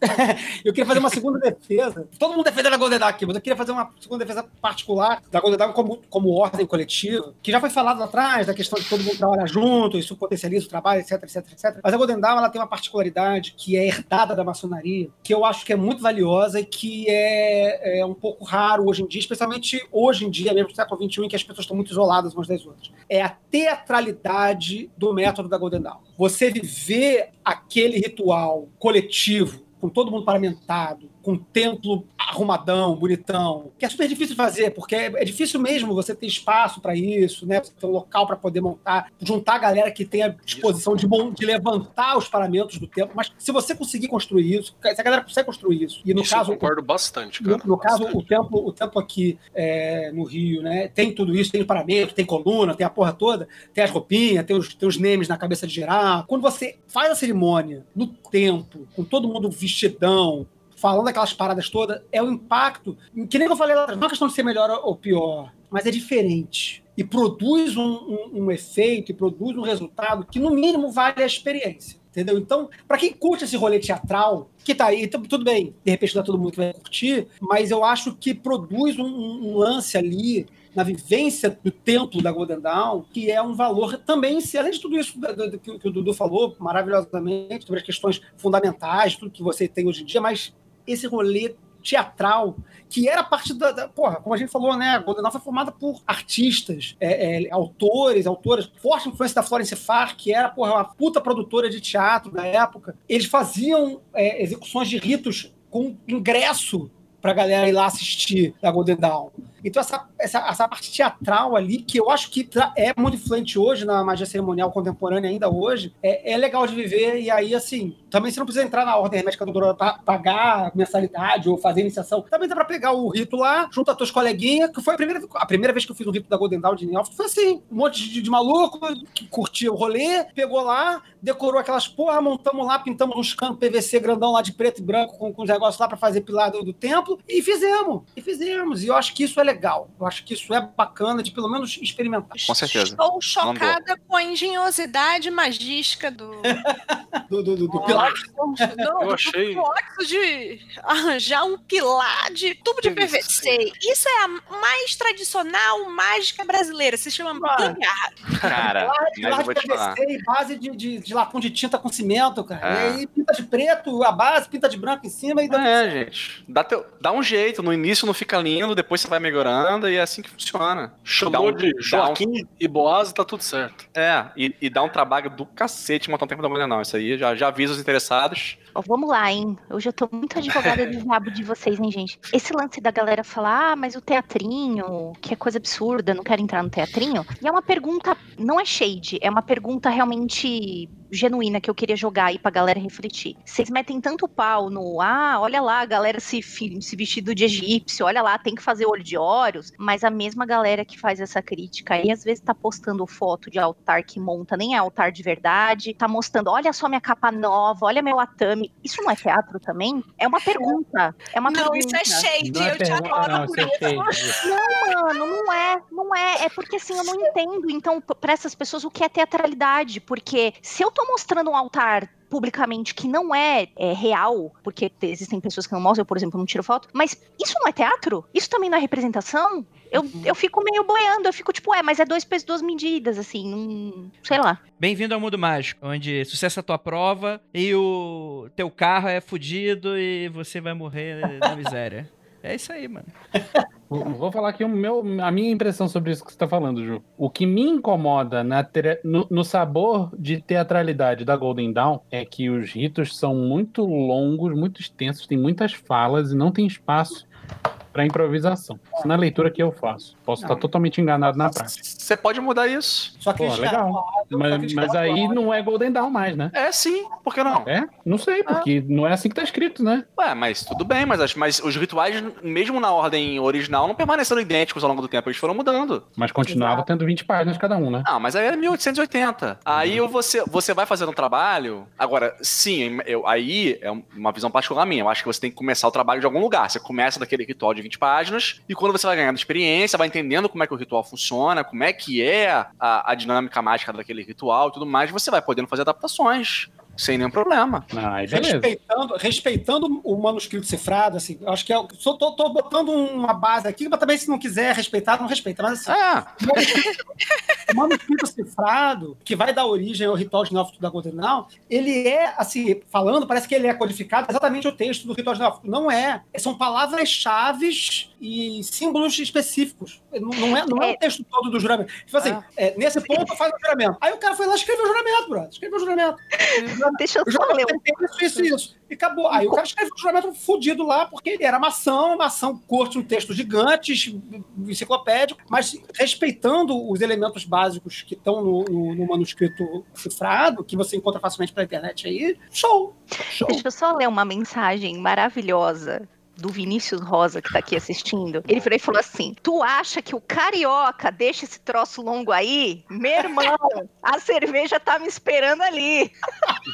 eu queria fazer uma segunda defesa. Todo mundo defendendo a Golden Dawn aqui, mas eu queria fazer uma segunda defesa particular da Golden Dawn como, como ordem coletiva, que já foi falado lá atrás, da questão de todo mundo trabalhar junto, isso potencializa o trabalho, etc, etc, etc. Mas a Golden Dawn ela tem uma particularidade que é herdada da maçonaria, que eu acho que é muito valiosa e que é, é um pouco raro hoje em dia, especialmente hoje em dia, mesmo no século XXI, em que as pessoas estão muito isoladas umas das outras. É a teatralidade do método da Golden Dawn. Você viver aquele ritual coletivo, com todo mundo paramentado, com templo arrumadão, bonitão, que é super difícil de fazer, porque é, é difícil mesmo você ter espaço para isso, né? Você ter um local para poder montar, juntar a galera que tem a disposição de, de levantar os paramentos do templo. Mas se você conseguir construir isso, se a galera consegue construir isso, e no Isso caso eu concordo bastante, no, cara. no caso, Bastante. o templo, o templo aqui é, no Rio, né? Tem tudo isso, tem o paramento, tem coluna, tem a porra toda, tem as roupinhas, tem os, tem os names na cabeça de geral. Quando você faz a cerimônia no templo, com todo mundo vestidão, falando aquelas paradas todas, é o impacto. Que nem eu falei lá atrás, não é questão de ser melhor ou pior, mas é diferente. E produz um, um- um efeito, e produz um resultado que, no mínimo, vale a experiência. Entendeu? Então, para quem curte esse rolê teatral, que tá aí, tu- tudo bem, de repente não é todo mundo que vai curtir, mas eu acho que produz um, um- lance ali na vivência do templo da Golden Dawn, que é um valor também, si, além de tudo isso que o Dudu falou maravilhosamente, sobre as questões fundamentais, tudo que você tem hoje em dia, mas esse rolê teatral, que era parte da, da- Porra, como a gente falou, né? A Golden foi formada por artistas, é, é, autores, autoras, forte influência da Florence Farr, que era, porra, uma puta produtora de teatro da época. Eles faziam é, execuções de ritos com ingresso pra galera ir lá assistir da Golden Dawn. Então, essa, essa, essa parte teatral ali, que eu acho que tra- é muito influente hoje na magia cerimonial contemporânea, ainda hoje, é, é legal de viver. E aí, assim, também você não precisa entrar na ordem hermética do Dororo pra pagar mensalidade ou fazer iniciação. Também dá pra pegar o rito lá, junto a teus coleguinhas, que foi a primeira, a primeira vez que eu fiz um rito da Golden Dawn de Nelf, foi assim: um monte de, de maluco que curtia o rolê, pegou lá, decorou aquelas porra, montamos lá, pintamos uns canos PVC grandão lá de preto e branco com, com os negócios lá pra fazer pilar do, do templo e fizemos. E fizemos. E eu acho que isso é legal. Eu acho que isso é bacana de pelo menos experimentar. Com certeza. Estou chocada com a engenhosidade magística do. Do, do, do, do pilar. Não, Eu do achei- Pilates de arranjar um pilar de tubo de PVC. Isso é a mais tradicional mágica brasileira. Se chama gambiarra. Cara, Pilar de. PVC e base de, de, de latão de tinta com cimento, cara. É. E aí pinta de preto, a base, pinta de branco em cima e dá É, gente. Dá, teu- dá um jeito. No início não fica lindo, depois você vai melhorando. Melhorando e é assim que funciona. Chamou um- de dá um- Joaquim e Boaz e tá tudo certo. É, e, e dá um trabalho do cacete montar um tempo da mulher, não. Isso aí já, já avisa os interessados. Ó, vamos lá, hein? Hoje eu tô muito advogada do diabo de vocês, hein, gente? Esse lance da galera falar, ah, mas o teatrinho, que é coisa absurda, não quero entrar no teatrinho. E é uma pergunta, não é shade, é uma pergunta realmente genuína que eu queria jogar aí pra galera refletir. Vocês metem tanto pau no, ah, olha lá, a galera se, se vestido de egípcio, olha lá, tem que fazer olho de Horus, mas a mesma galera que faz essa crítica aí, às vezes tá postando foto de altar que monta, nem é altar de verdade, tá mostrando, olha só minha capa nova, olha meu atame. Isso não é teatro também? É uma pergunta. É uma Não, pergunta. isso é shade, Não é eu te pergunta, adoro não, por isso é. Não, mano, não é, não é. É porque assim, eu não entendo, então, pra essas pessoas, o que é teatralidade. Porque se eu tô mostrando um altar publicamente que não é, é, real, porque te- existem pessoas que não mostram, eu, por exemplo, não tiro foto, mas isso não é teatro? Isso também não é representação? Eu, eu fico meio boiando, eu fico tipo, é, mas é dois pesos, duas medidas, assim, não, sei lá. Bem-vindo ao mundo mágico, onde sucesso é a tua prova e o teu carro é fudido e você vai morrer na miséria. É isso aí, mano. Vou falar aqui o meu, a minha impressão sobre isso que você está falando, Ju. O que me incomoda na no, no sabor de teatralidade da Golden Dawn é que os ritos são muito longos, muito extensos, tem muitas falas e não tem espaço para improvisação. Isso na leitura que eu faço. Posso estar Não. totalmente enganado na prática. Você pode mudar isso. Só que Pô, legal. Mas, mas aí não é Golden Dawn mais, né? É sim, por que não? É? Não sei, porque não é assim que tá escrito, né? Ué, mas tudo bem, mas, as- mas os rituais, mesmo na ordem original, não permaneceram idênticos ao longo do tempo, eles foram mudando. Mas continuava tendo 20 páginas cada um, né? Ah, mas aí era 1880. Aí você, você vai fazendo um trabalho. Agora, sim, eu, aí é uma visão particular minha. Eu acho que você tem que começar o trabalho de algum lugar. Você começa daquele ritual de 20 páginas, e quando você vai ganhando experiência, vai entendendo como é que o ritual funciona, como é que é a, a dinâmica mágica daquele ritual e tudo mais, você vai podendo fazer adaptações. Sem nenhum problema. Ah, beleza. Respeitando, respeitando o manuscrito cifrado, assim, acho que eu só tô, tô botando uma base aqui, mas também se não quiser respeitar, não respeita. Mas assim, É, o manuscrito cifrado, que vai dar origem ao ritual de da Golden Dawn, ele é, assim, falando, parece que ele é codificado exatamente o texto do ritual de. Não é. São palavras-chave e símbolos específicos. Não, não é, não é o texto todo do juramento. Tipo assim, é, nesse ponto faz o juramento. Aí o cara foi lá e escreveu o juramento, brother. Escreveu o juramento. Deixa eu O só ler isso, isso, isso. E acabou. Aí o cara escreveu o juramento fudido lá, porque ele era maçã, maçã curte um texto gigante, enciclopédico, mas respeitando os elementos básicos que estão no, no- no manuscrito cifrado, que você encontra facilmente pela internet aí, show. Show. Deixa eu só ler uma mensagem maravilhosa do Vinícius Rosa, que tá aqui assistindo. Ele virou e falou assim: Tu acha que o carioca deixa esse troço longo aí? Meu irmão, a cerveja tá me esperando ali.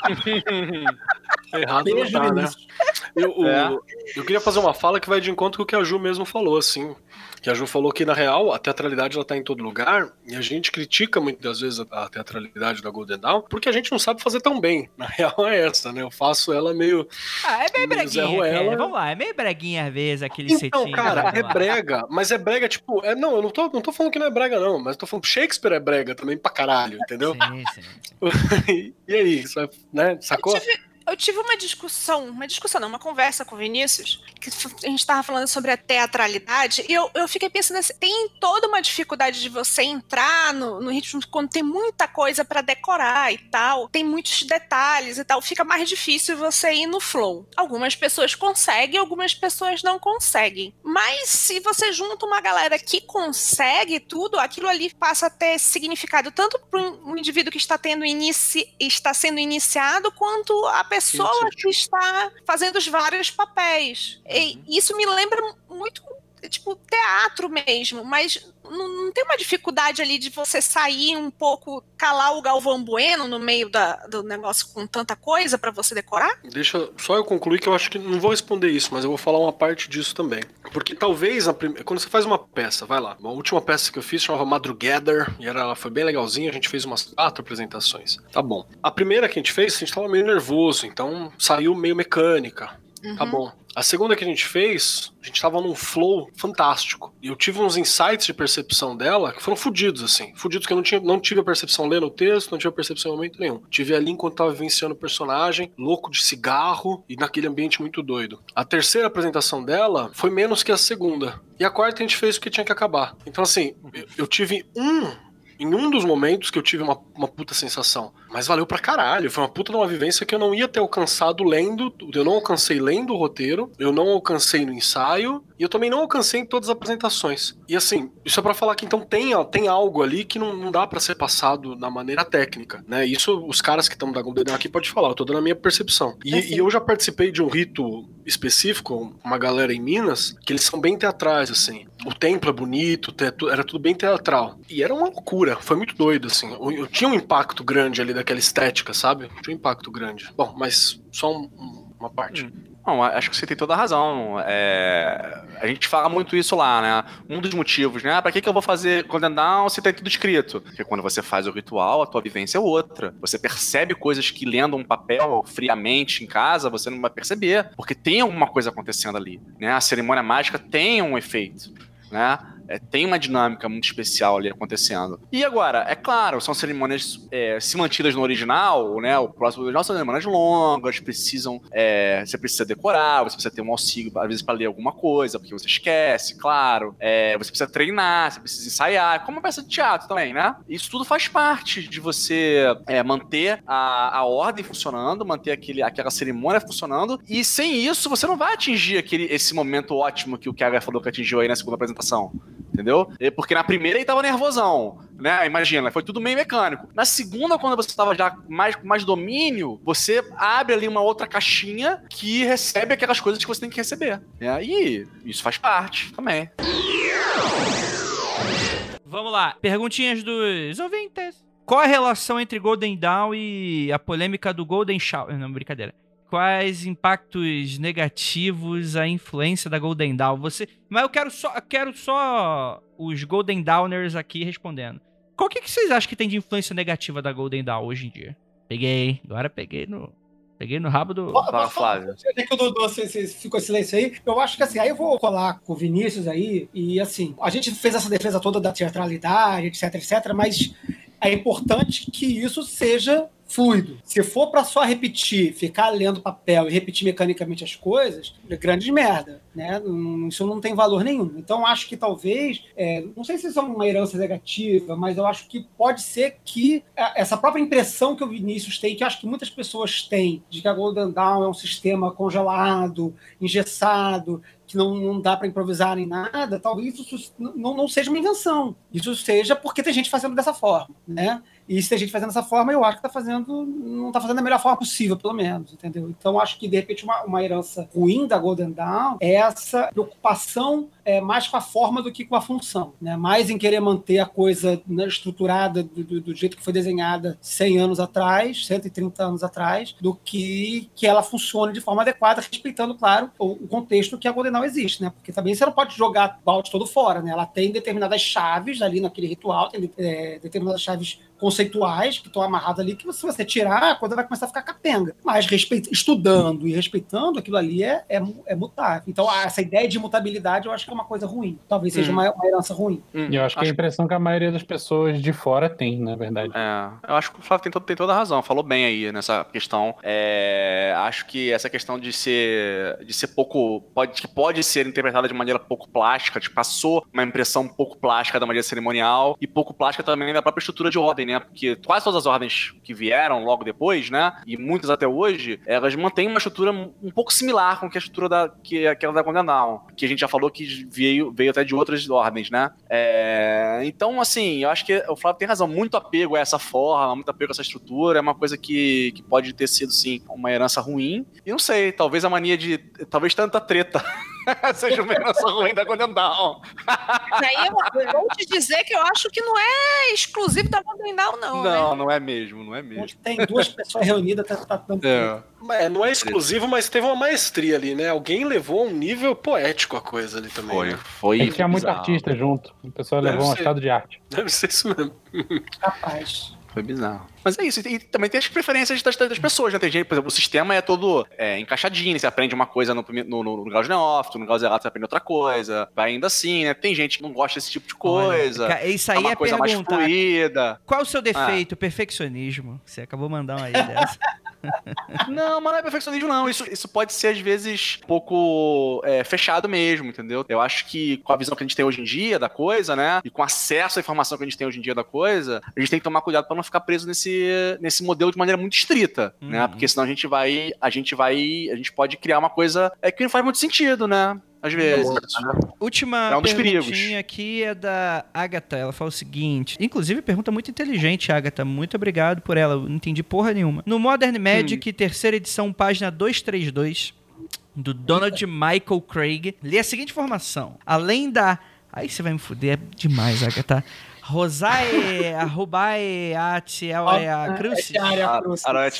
Errado Beijo, não tá, né? Vinícius. Eu, o- É. eu queria fazer uma fala que vai de encontro com o que a Ju mesmo falou, assim. Que a Ju falou que, na real, a teatralidade ela tá em todo lugar, e a gente critica muitas vezes a, a teatralidade da Golden Dawn, porque a gente não sabe fazer tão bem. Na real é essa, né? Eu faço ela meio. Ah, é meio breguinha. Ruela. Vamos lá, é meio breguinha às vezes, aquele Então, cetim. cara, é brega, mas é brega, tipo, é, não, eu não tô, não tô falando que não é brega, não, mas tô falando Shakespeare é brega também pra caralho, entendeu? Sim, sim, sim. e aí, isso é- né, sacou? Eu tive, eu tive uma discussão, uma discussão não, uma conversa com o Vinícius, que a gente tava falando sobre a teatralidade, e eu, eu fiquei pensando assim, tem toda uma dificuldade de você entrar no, no ritmo quando tem muita coisa pra decorar e tal, tem muitos detalhes e tal, fica mais difícil você ir no flow. Algumas pessoas conseguem, algumas pessoas não conseguem. Mas se você junta uma galera que consegue tudo, aquilo ali passa a ter significado tanto para um indivíduo que está tendo inici está sendo iniciado, quanto a pessoa que está fazendo os vários papéis. E isso me lembra muito tipo teatro mesmo, mas não, não tem uma dificuldade ali de você sair um pouco, calar o Galvão Bueno no meio da, do negócio com tanta coisa para você decorar? Deixa só eu concluir que eu acho que não vou responder isso, mas eu vou falar uma parte disso também. Porque talvez prime- quando você faz uma peça, vai lá, a última peça que eu fiz chamava Madrugather, e era, ela foi bem legalzinha, a gente fez umas quatro apresentações. Tá bom. A primeira que a gente fez, a gente tava meio nervoso, então saiu meio mecânica. Uhum. Tá bom. A segunda que a gente fez, a gente tava num flow fantástico. E eu tive uns insights de percepção dela que foram fudidos, assim. Fudidos que eu não, tinha, não tive a percepção lendo o texto, não tive a percepção em momento nenhum. Tive ali enquanto tava vivenciando o personagem, louco de cigarro e naquele ambiente muito doido. A terceira apresentação dela foi menos que a segunda. E a quarta a gente fez o que tinha que acabar. Então, assim, eu, eu tive um em um dos momentos que eu tive uma, uma puta sensação. Mas valeu pra caralho. Foi uma puta de uma vivência que eu não ia ter alcançado lendo. Eu não alcancei lendo o roteiro, eu não alcancei no ensaio, e eu também não alcancei em todas as apresentações. E assim, isso é pra falar que então tem, ó, tem algo ali que não, não dá pra ser passado na maneira técnica, né? Isso os caras que estão da Golden Dawn aqui podem falar, eu tô dando a minha percepção. E, É e eu já participei de um rito específico, uma galera em Minas, que eles são bem teatrais, assim. O templo é bonito, era tudo bem teatral. E era uma loucura, foi muito doido, assim. Eu, eu tinha um impacto grande ali daquela estética, sabe? Tinha um impacto grande. Bom, mas só um- um- uma parte. Não, acho que você tem toda a razão. É, A gente fala muito isso lá, né? Um dos motivos, né? Pra que, que eu vou fazer Golden Dawn se tem tudo escrito? Porque quando você faz o ritual, a tua vivência é outra. Você percebe coisas que lendo um papel friamente em casa, você não vai perceber. Porque tem alguma coisa acontecendo ali, né? A cerimônia mágica tem um efeito, né? É, tem uma dinâmica muito especial ali acontecendo. E agora, é claro, são cerimônias é, se mantidas no original, né? O próximo original são cerimônias longas, precisam. é, você precisa decorar, você precisa ter um auxílio, às vezes, para ler alguma coisa, porque você esquece, claro. É, você precisa treinar, você precisa ensaiar, como uma peça de teatro também, né? Isso tudo faz parte de você é, manter a, a ordem funcionando, manter aquele, aquela cerimônia funcionando, e sem isso você não vai atingir aquele, esse momento ótimo que o Kiaga falou que atingiu aí na segunda apresentação. Entendeu? Porque na primeira ele tava nervosão, né? Imagina, foi tudo meio mecânico. Na segunda, quando você tava já mais, com mais domínio, você abre ali uma outra caixinha que recebe aquelas coisas que você tem que receber. E isso faz parte também. Vamos lá. Perguntinhas dos ouvintes. Qual a relação entre Golden Dawn e a polêmica do Golden Shower? Não, brincadeira. Quais impactos negativos a influência da Golden Dawn? Você, mas eu quero só, eu quero só os Golden Downers aqui respondendo. Qual que, que vocês acham que tem de influência negativa da Golden Dawn hoje em dia? Peguei, agora peguei no, peguei no rabo do. Fala? Flávio. Sei que o Dudu ficou em silêncio aí. Eu acho que assim, aí eu vou colar com o Vinícius aí. E assim, a gente fez essa defesa toda da teatralidade, etc, etc, mas é importante que isso seja fluido. Se for pra só repetir, ficar lendo papel e repetir mecanicamente as coisas, é grande merda, né? Isso não tem valor nenhum. Então acho que talvez, é, não sei se isso é uma herança negativa, mas eu acho que pode ser que essa própria impressão que o Vinícius tem, que acho que muitas pessoas têm, de que a Golden Dawn é um sistema congelado, engessado, que não, não dá para improvisar nem nada, talvez isso não, não seja uma invenção. Isso seja porque tem gente fazendo dessa forma, né? E se tem gente fazendo dessa forma, eu acho que tá fazendo, não tá fazendo da melhor forma possível, pelo menos, entendeu? Então acho que de repente uma, uma herança ruim da Golden Dawn é essa preocupação é, mais com a forma do que com a função, né? Mais em querer manter a coisa né, estruturada do, do- do jeito que foi desenhada 100 anos atrás, 130 anos atrás, do que que ela funcione de forma adequada, respeitando, claro, o, o contexto que a Golden Dawn existe, né? Porque também você não pode jogar balde todo fora, né? Ela tem determinadas chaves ali naquele ritual, tem é, determinadas chaves conceituais que estão amarradas ali, que se você tirar, a coisa vai começar a ficar capenga. Mas estudando e respeitando, aquilo ali é, é, é mutável. Então, essa ideia de mutabilidade eu acho que é uma coisa ruim. Talvez seja Hum. uma, uma herança ruim. E eu acho que é a impressão que a maioria das pessoas de fora tem, na verdade. É, eu acho que o Flávio tem, todo- tem toda a razão, falou bem aí nessa questão. É, acho que essa questão de ser, de ser pouco. Pode, que pode ser interpretada de maneira pouco plástica, tipo, passou uma impressão pouco plástica da maneira cerimonial e pouco plástica também da própria estrutura de ordem, né? Porque quase todas as ordens que vieram logo depois, né? E muitas até hoje, elas mantêm uma estrutura um pouco similar com que a estrutura da, que aquela da Golden Dawn, que a gente já falou que veio, veio até de outras ordens, né? É, então, assim, eu acho que o Flávio tem razão. Muito apego a essa forma, muito apego a essa estrutura, é uma coisa que, que pode ter sido, sim, uma herança ruim. E não sei, talvez a mania de. Talvez tanta treta seja uma herança ruim da Golden Dawn. Mas aí eu, vou te dizer que eu acho que não é exclusivo da Golden Dawn, não. né? Não, não é mesmo, não é mesmo. Tem duas pessoas reunidas, tá, tá dando É. É, não é exclusivo, mas teve uma maestria ali, né? Alguém levou a um nível poético a coisa ali também. Foi, né? foi. É tinha muito artista junto. O pessoal levou um ser. estado de arte. Deve ser isso mesmo. capaz. Foi bizarro. Mas é isso. E também tem as preferências das, das pessoas, né? Tem gente, por exemplo, o sistema é todo é, encaixadinho. Você aprende uma coisa no, no, no, no grau de neófito, no grau zerado você aprende outra coisa. Vai ainda assim, né? Tem gente que não gosta desse tipo de coisa. Olha, isso é aí uma é coisa mais fluida. Qual o seu defeito? Perfeccionismo. Você acabou uma aí dessa. Não, mas não é perfeccionismo, não. Isso, isso pode ser, às vezes, um pouco é, fechado mesmo, entendeu? Eu acho que com a visão que a gente tem hoje em dia da coisa, né? E com acesso à informação que a gente tem hoje em dia da coisa, a gente tem que tomar cuidado pra não ficar preso nesse, nesse modelo de maneira muito estrita, né? Uhum. Porque senão a gente vai. A gente vai. A gente pode criar uma coisa é, que não faz muito sentido, né? Às vezes. Última É um perguntinha aqui é da Agatha. Ela fala o seguinte: inclusive, pergunta muito inteligente, Agatha. Muito obrigado por ela. Eu não entendi porra nenhuma. No Modern Magic, terceira edição, página 232, do Donald Michael Craig, lê a seguinte informação: além da. Aí você vai me fuder é demais, Agatha. Rosae, Arrubae, Ate, a Cruz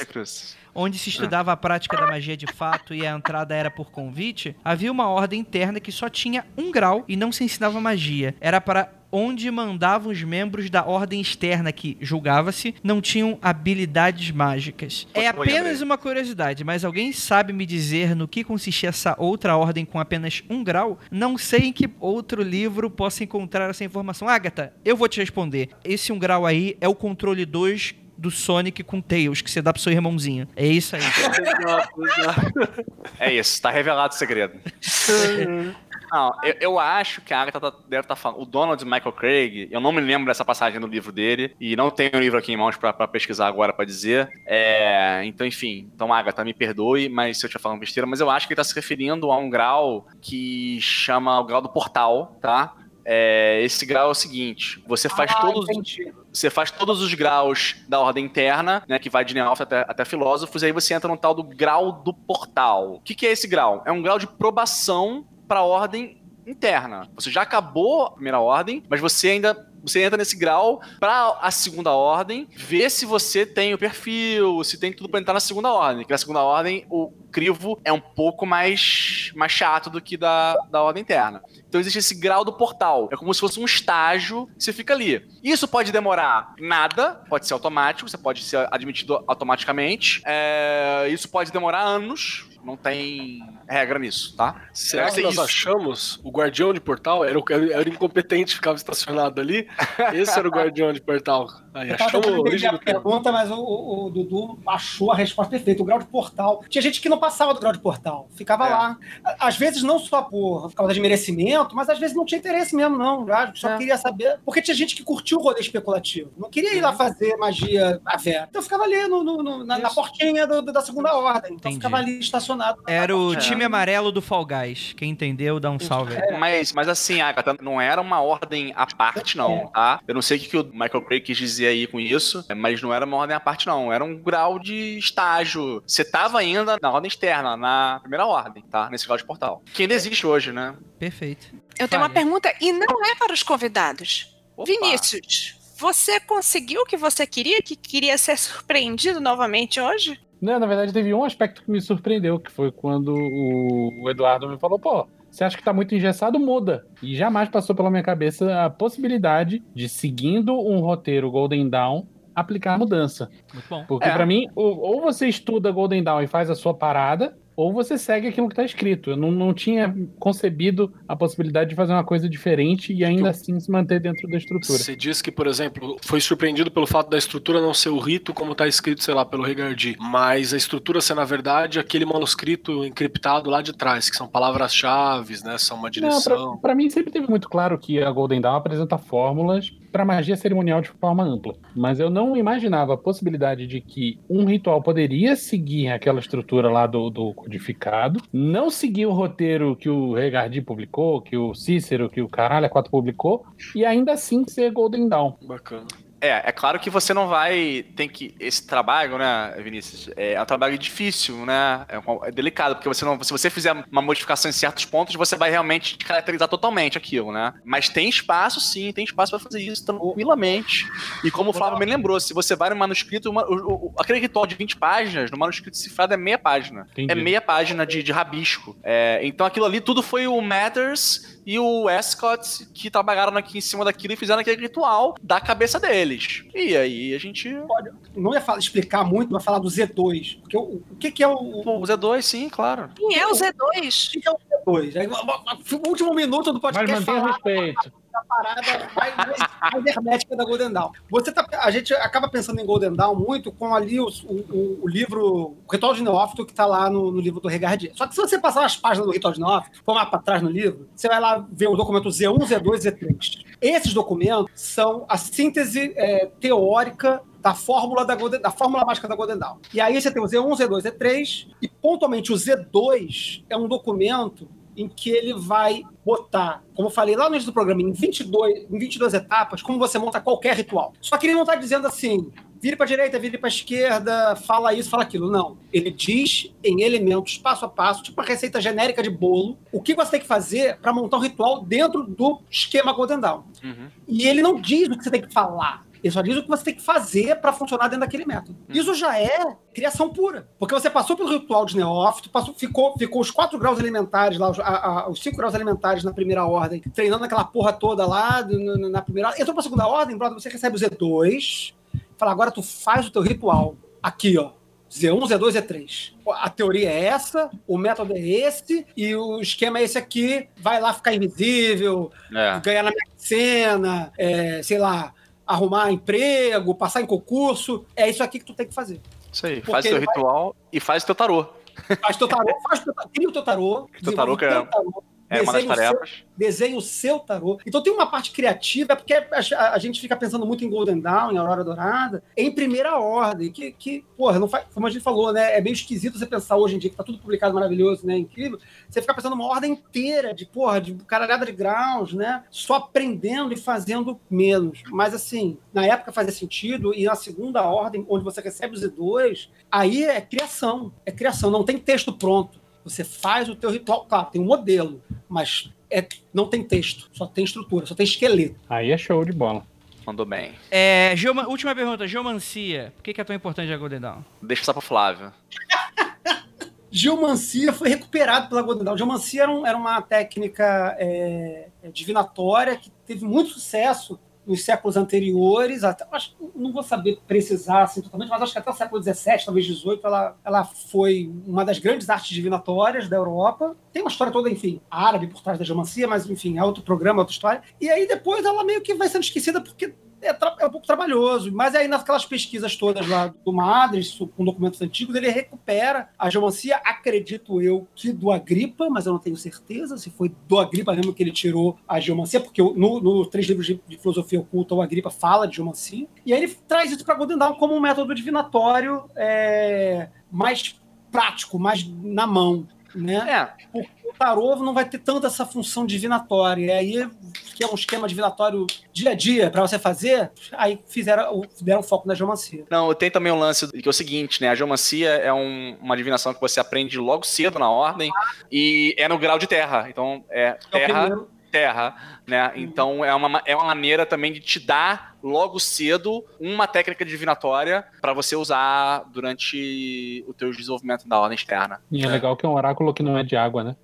cruz. Onde se estudava a prática da magia de fato e a entrada era por convite, havia uma ordem interna que só tinha um grau e não se ensinava magia. Era para onde mandavam os membros da ordem externa que, julgava-se, não tinham habilidades mágicas. É apenas uma curiosidade, mas alguém sabe me dizer no que consistia essa outra ordem com apenas um grau? Não sei em que outro livro possa encontrar essa informação. Agatha, eu vou te responder. Esse um grau aí é o controle 2 do Sonic com Tails, que você dá pro seu irmãozinho. É isso aí. É isso, tá revelado o segredo. Não, eu, eu acho que a Agatha tá- deve estar falando. O Donald Michael Craig, eu não me lembro dessa passagem no livro dele, e não tenho o livro aqui em mãos pra, pra pesquisar agora pra dizer. É, então, enfim, então, Agatha, me perdoe, mas se eu estiver falando besteira, mas eu acho que ele tá se referindo a um grau que chama o grau do portal, tá? É, esse grau é o seguinte: você faz Ah, todos entendi. você faz todos os graus da ordem interna, né, que vai de neófito até, até filósofos, e aí você entra no tal do grau do portal. O que, que é esse grau? É um grau de probação para a ordem interna. Você já acabou a primeira ordem, mas você ainda você entra nesse grau para a segunda ordem, ver se você tem o perfil, se tem tudo para entrar na segunda ordem. Que na segunda ordem o crivo é um pouco mais, mais chato do que da, da ordem interna. Então existe esse grau do portal. É como se fosse um estágio você fica ali. Isso pode demorar nada, pode ser automático, você pode ser admitido automaticamente. É, isso pode demorar anos. Não tem regra nisso, tá? Será Deve que nós isso. achamos o guardião de portal? Era era o incompetente ficava estacionado ali. Esse era o guardião de portal. Aí, Eu tava tentando a entender a pergunta, mas o, o- o Dudu achou a resposta perfeita. O grau de portal. Tinha gente que não passava do grau de portal. Ficava É. lá. Às vezes não só por causa de merecimento, mas às vezes não tinha interesse mesmo, não. Só É. queria saber. Porque tinha gente que curtiu o rolê especulativo. Não queria ir lá fazer magia a vera. Então ficava ali no- no- no- na, na portinha do- do- da segunda ordem. Então Entendi. ficava ali estacionado. Era o É. time amarelo do Fall Guys. Quem entendeu, dá um salve aí. Mas, mas assim, Agatha, não era uma ordem à parte, não, tá? Eu não sei o que, que o Michael Craig quis dizer aí com isso, mas não era uma ordem à parte, não. Era um grau de estágio. Você tava ainda na ordem externa, na primeira ordem, tá? Nesse grau de portal. Que ainda existe hoje, né? Perfeito. Eu tenho uma pergunta e não é para os convidados. Opa. Vinícius, você conseguiu o que você queria? Que queria ser surpreendido novamente hoje? Não, na verdade, teve um aspecto que me surpreendeu, que foi quando o, o Eduardo me falou, pô, você acha que tá muito engessado? Muda. E jamais passou pela minha cabeça a possibilidade de, seguindo um roteiro Golden Dawn, aplicar a mudança. Muito bom. Porque É. pra mim, ou, ou você estuda Golden Dawn e faz a sua parada, ou você segue aquilo que tá escrito. Eu não, não tinha concebido a possibilidade de fazer uma coisa diferente e ainda assim se manter dentro da estrutura. Você disse que, por exemplo, foi surpreendido pelo fato da estrutura não ser o rito como tá escrito, sei lá, pelo Regardi, mas a estrutura ser, na verdade, aquele manuscrito encriptado lá de trás, que são palavras-chave, né? São uma direção. pra mim sempre teve muito claro que a Golden Dawn apresenta fórmulas para magia cerimonial de forma ampla. Mas eu não imaginava a possibilidade de que um ritual poderia seguir aquela estrutura lá do, do codificado, não seguir o roteiro que o Regardi publicou, que o Cícero, que o Caralho a 4 publicou, e ainda assim ser Golden Dawn. Bacana. É, é claro que você não vai. Tem que. Esse trabalho, né, Vinícius? É um trabalho difícil, né? É, é delicado, porque você não. Se você fizer uma modificação em certos pontos, você vai realmente caracterizar totalmente aquilo, né? Mas tem espaço, sim, tem espaço para fazer isso tranquilamente. E como o Flávio me lembrou, se você vai no manuscrito, uma- o- o- aquele ritual de 20 páginas, no manuscrito cifrado é meia página. Entendi. É meia página de, de rabisco. É, então aquilo ali tudo foi o Matters e o Escott que trabalharam aqui em cima daquilo e fizeram aquele ritual da cabeça deles. E aí a gente. Não ia falar- explicar muito, vai falar do Z2. Porque o, o que, que é o, o Pô, o Z2, sim, claro. Quem é o Z2? que que é o Z2? Aí, o último minuto do Mas podcast mantenha falar respeito. Da parada mais, mais, hermética da Golden Dawn. Você tá, a gente acaba pensando em Golden Dawn muito com ali o, o, o livro, o Ritual de Neófito, que tá lá no, no livro do Regardier. Só que se você passar as páginas do Ritual de Neófito, for lá para trás no livro, você vai lá ver o documento Z1, Z2 Z3. Esses documentos são a síntese é, teórica da fórmula da, Golden, da fórmula mágica da Golden Dawn. E aí você tem o Z1, Z2, Z3, e pontualmente o Z2 é um documento em que ele vai botar, como eu falei lá no início do programa, em 22, em 22 etapas, como você monta qualquer ritual. Só que ele não está dizendo assim, vire para direita, vire para esquerda, fala isso, fala aquilo. Não. Ele diz em elementos, passo a passo, tipo uma receita genérica de bolo, o que você tem que fazer para montar um ritual dentro do esquema Golden Dawn. Uhum. E ele não diz o que você tem que falar. Ele só diz o que você tem que fazer para funcionar dentro daquele método. Isso já é criação pura. Porque você passou pelo ritual de neófito, passou, ficou, ficou os quatro graus elementares lá, os, a- a- os cinco graus elementares na primeira ordem, treinando aquela porra toda lá na, na- primeira ordem. Entrou pra segunda ordem, brother, você recebe o Z2. Fala, agora tu faz o teu ritual. Aqui, ó. Z1, Z2, Z3. A teoria é essa, o método é esse, e o esquema é esse aqui. Vai lá ficar invisível, É. ganhar na minha cena, é, sei lá, arrumar emprego, passar em concurso. É isso aqui que tu tem que fazer. Isso aí. Porque Faz teu ele vai- ritual e faz teu tarô. Faz teu tarô, faz teu, cria o teu tarô, Teu tarô que é- tarô, É uma das o seu- tarefas. desenha o seu tarô. Então tem uma parte criativa, é porque a, a gente fica pensando muito em Golden Dawn, em Aurora Dourada, em primeira ordem, que, que porra, não faz, como a gente falou, né? É meio esquisito você pensar hoje em dia que tá tudo publicado maravilhoso, né? Incrível. Você fica pensando uma ordem inteira de, porra, de caralhada de graus, né? Só aprendendo e fazendo menos. Mas assim, na época fazia sentido, e na segunda ordem, onde você recebe os E2, aí é criação. É criação, não tem texto pronto. Você faz o teu ritual, claro, tem um modelo, mas é, não tem texto, só tem estrutura, só tem esqueleto. Aí é show de bola. Mandou bem. É, geoma- última pergunta, geomancia. Por que, que é tão importante a Golden Dawn? Deixa só pro Flávio. Geomancia foi recuperado pela Golden Dawn. Geomancia era, um- era uma técnica é, é, divinatória que teve muito sucesso nos séculos anteriores. Até, acho, não vou saber precisar assim, totalmente, mas acho que até o século XVII, talvez XVIII, ela, ela foi uma das grandes artes divinatórias da Europa. Tem uma história toda, enfim, árabe por trás da geomancia, mas enfim, é outro programa, outra história. E aí depois ela meio que vai sendo esquecida porque é, é um pouco trabalhoso, mas aí naquelas pesquisas todas lá do Madres, com documentos antigos, ele recupera a geomancia, acredito eu, que do Agripa, mas eu não tenho certeza se foi do Agripa mesmo que ele tirou a geomancia, porque no, no três livros de, de filosofia oculta, o Agripa fala de geomancia, e aí ele traz isso para Golden Dawn como um método divinatório é, mais prático, mais na mão, né? É, o tarô não vai ter tanta essa função divinatória. E aí, que é um esquema divinatório dia a dia para você fazer, aí fizeram, o- deram foco na geomancia. Não, tem também um lance que é o seguinte, né? A geomancia é um- uma divinação que você aprende logo cedo na ordem e é no grau de terra. Então, é É terra, terra, né? Então, é uma, é uma maneira também de te dar logo cedo uma técnica divinatória para você usar durante o teu desenvolvimento da ordem externa. E é legal que é um oráculo que não é de água, né?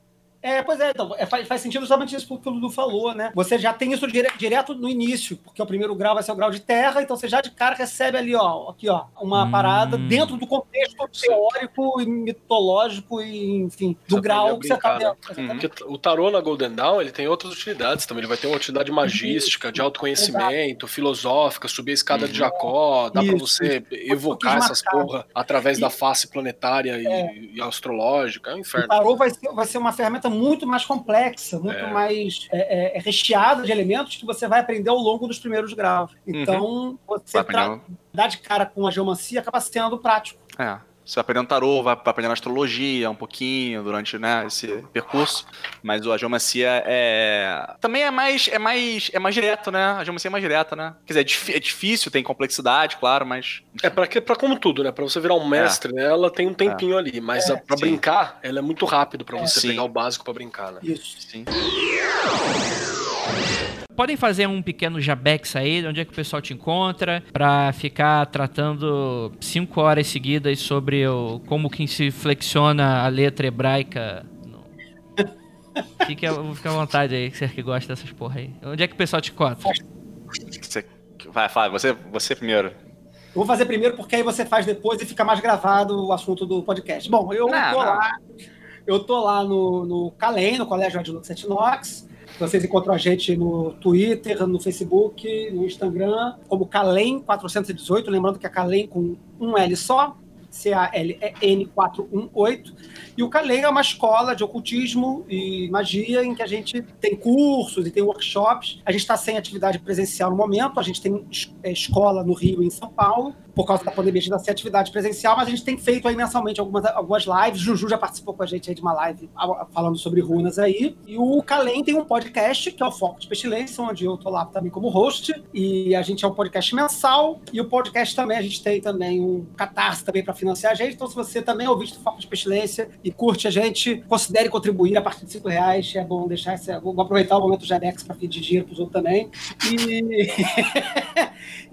É, pois é, então, é, faz, faz sentido somente isso que o Dudu falou, né? Você já tem isso dire- direto no início, porque o primeiro grau vai ser o grau de terra, então você já de cara recebe ali, ó, aqui, ó, uma Hum. parada dentro do contexto teórico e mitológico e, enfim, do Você grau que você tá brincar, dentro. Uhum. Porque o tarô na Golden Dawn ele tem outras utilidades também. Ele vai ter uma utilidade magística, de autoconhecimento, filosófica, subir a escada de Uhum. Jacó, dá pra Isso, você evocar quis essas porra através E- da face planetária e, É. e astrológica. É um O inferno. tarô vai ser, vai ser uma ferramenta muito mais complexa, muito É. mais é, é, é recheada de elementos que você vai aprender ao longo dos primeiros graus. Então, você Vai tra- dar de cara com a geomancia acaba sendo prático. é, você vai aprendendo tarô, vai aprendendo astrologia um pouquinho durante né, esse percurso. Mas a geomancia é. Também é mais, é mais. É mais direto, né? A geomancia é mais direta, né? Quer dizer, é, dif- é difícil, tem complexidade, claro, mas. É pra, que, pra como tudo, né? Pra você virar um mestre, né? Ela tem um tempinho ali, mas É, a- pra sim. brincar, ela é muito rápido pra você Sim. pegar o básico pra brincar, né? Isso. Sim. Podem fazer um pequeno jabex aí, de onde é que o pessoal te encontra, pra ficar tratando cinco horas seguidas sobre o, como que se flexiona a letra hebraica. no- Fique, à- fique à vontade aí, você que gosta dessas porra aí. Onde é que o pessoal te conta? Você- Vai, Flávio, você, você primeiro. Eu vou fazer primeiro porque aí você faz depois e fica mais gravado o assunto do podcast. Bom, eu Não, tô não. lá. Eu tô lá no, no Calem, no Colégio Adjunto Inox. Vocês encontram a gente no Twitter, no Facebook, no Instagram, como Calem418. Lembrando que é Calem com um L só, C-A-L-E-N 418. E o Calem é uma escola de ocultismo e magia em que a gente tem cursos e tem workshops. A gente está sem atividade presencial no momento, a gente tem é, escola no Rio e em São Paulo. Por causa da pandemia, a gente sem atividade presencial, mas a gente tem feito aí mensalmente algumas, algumas lives. Juju já participou com a gente aí de uma live falando sobre runas aí. E o Calem tem um podcast, que é o Foco de Pestilência, onde eu tô lá também como host. E a gente é um podcast mensal. E o podcast também, a gente tem também um catarse também para financiar a gente. Então, se você também é ouvinte do Foco de Pestilência e curte a gente, considere contribuir a partir de 5 reais. É bom deixar esse. Vou aproveitar o momento do Jadex para pedir dinheiro para os outros também. E,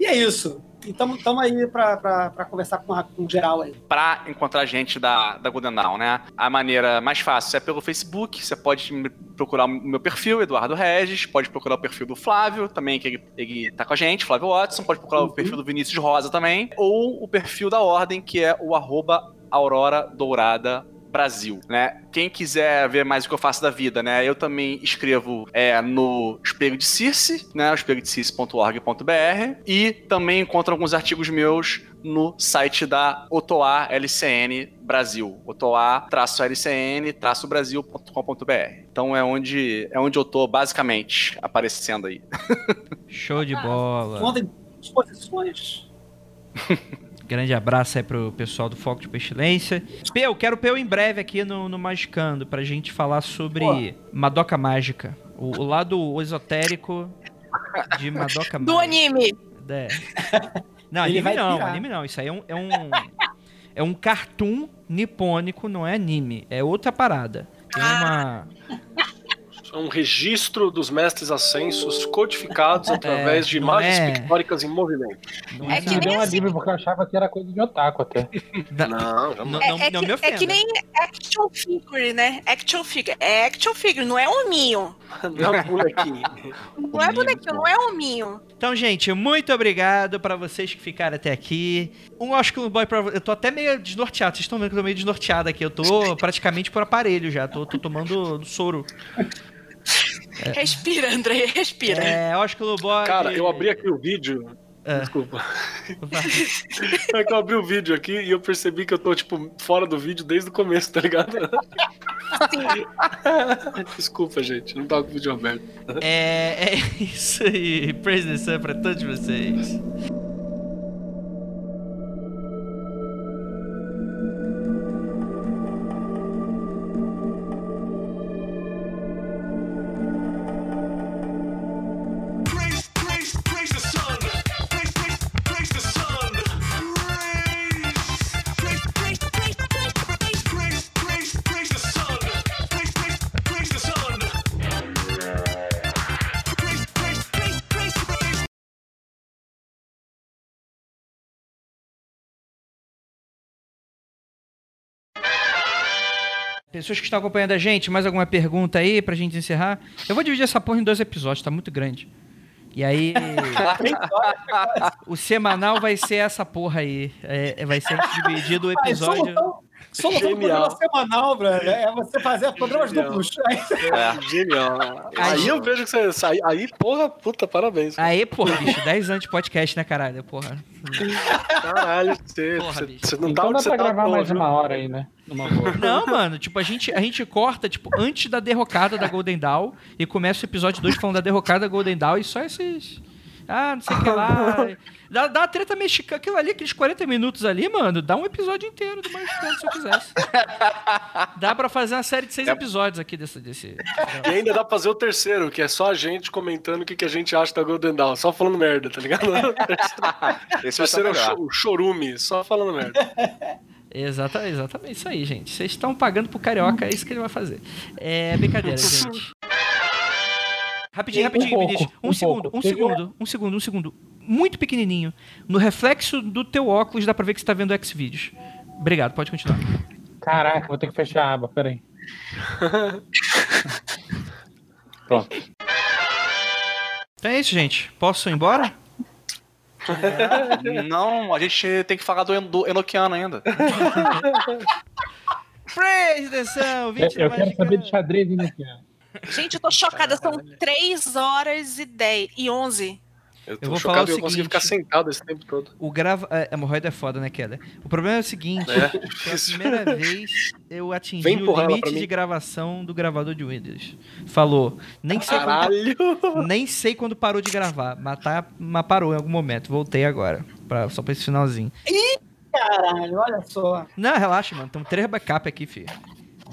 e é isso. Então, estamos aí para conversar com, a- com geral aí. Pra encontrar gente da, da Golden Dawn, né? A maneira mais fácil é pelo Facebook. Você pode me procurar o meu perfil, Eduardo Regis. Pode procurar o perfil do Flávio, também, que ele, ele tá com a gente, Flávio Watson. Pode procurar o perfil do Vinícius Rosa também. Ou o perfil da Ordem, que é o arroba Aurora Dourada Brasil, né? Quem quiser ver mais o que eu faço da vida, né? Eu também escrevo é, no Espelho de Circe, né? espelhodecirce.org.br e também encontro alguns artigos meus no site da Otoá LCN Brasil, otoá-lcn-brasil.com.br. Então é onde é onde eu tô basicamente aparecendo aí. Show de bola. Contem exposições. Grande abraço aí pro pessoal do Foco de Pestilência. Peu, quero Peu em breve aqui no, no Magicando pra gente falar sobre Madoka Mágica. O, o lado esotérico de Madoka Do Mágica. anime. É. Não, Ele anime vai não, pirar. anime não. Isso aí é um, é um. É um cartoon nipônico, não é anime. É outra parada. Tem uma. É um registro dos mestres ascensos codificados através de não imagens é- pictóricas em movimento. Não É é, que Me nem deu um assim. porque eu achava que era coisa de otaku até. Não, não, não. É, não, é não que, me é ofenda. que nem action figure, né? Action figure. É action figure, não é hominho. Não é um bonequinho. Não é bonequinho, não é hominho. Então, gente, muito obrigado pra vocês que ficaram até aqui. Um Oscar Boy pra Eu tô até meio desnorteado. Vocês estão vendo que eu tô meio desnorteado aqui. Eu tô praticamente por aparelho já. Tô, tô tomando soro. Respira, André, respira. É, Oscar Boy. Cara, eu abri aqui o vídeo. É. Desculpa. É que eu abri o vídeo aqui e eu percebi que eu tô, tipo, fora do vídeo desde o começo, tá ligado? Desculpa, gente. Não tava com o vídeo aberto. É, é isso aí. Praise the Sun pra todos vocês. Pessoas que estão acompanhando a gente, mais alguma pergunta aí pra gente encerrar? Eu vou dividir essa porra em dois episódios, tá muito grande. E aí. o semanal vai ser essa porra aí. É, vai ser dividido o episódio. Solução, do Genial. programa semanal, brother, é você fazer programas Genial. duplos. É. Genial. Aí- Aí eu vejo que você sai. Aí, porra, puta, parabéns. Aí, porra, bicho, 10 anos de podcast, né, caralho? Porra. Caralho, você, Porra, você, você não tá Então dá você pra tá, gravar pô, mais viu? uma hora aí, né? Não, mano, tipo, a gente, a gente corta, tipo, antes da derrocada da Golden Dawn e começa o episódio 2 falando da derrocada da Golden Dawn e só esses. Ah, não sei o que lá. Dá, dá uma treta mexicana. Aquilo ali, aqueles 40 minutos ali, mano, dá um episódio inteiro do Magicando se eu quisesse. Dá pra fazer uma série de seis É. episódios aqui desse. desse... E ainda dá pra fazer o terceiro, que é só a gente comentando o que, que a gente acha da Golden Dawn, só falando merda, tá ligado? Esse vai ser terceiro é o chorume, só falando merda. Exata, exatamente isso aí, gente. Vocês estão pagando pro carioca, é isso que ele vai fazer. É brincadeira, gente. Rapidinho, Um rapidinho, pouco, Vinícius. Um, um segundo, um segundo, um segundo, um segundo. Muito pequenininho. No reflexo do teu óculos dá pra ver que você tá vendo Xvideos. Obrigado, pode continuar. Caraca, vou ter que fechar a aba, peraí. Pronto. Então é isso, gente. Posso ir embora? Não, a gente tem que falar do, do Enochiano ainda. Praise the Sun, Eu, 20 eu quero saber de xadrez ó. Gente, eu tô chocada. São 3 horas e 10 e 11. Eu tô Eu vou falar chocado o e eu consegui seguinte. ficar sentado esse tempo todo. O grava... é, hemorroida é foda, né, Keller? O problema é o seguinte. É, Pela primeira vez eu atingi Vem o limite de gravação do gravador de Windows. Falou. Nem sei, quando, Caralho! nem sei quando parou de gravar, mas, tá, mas parou em algum momento. Voltei agora. Pra, só pra esse finalzinho. Caralho, olha só. Não, relaxa, mano. Temos três backup aqui, filho.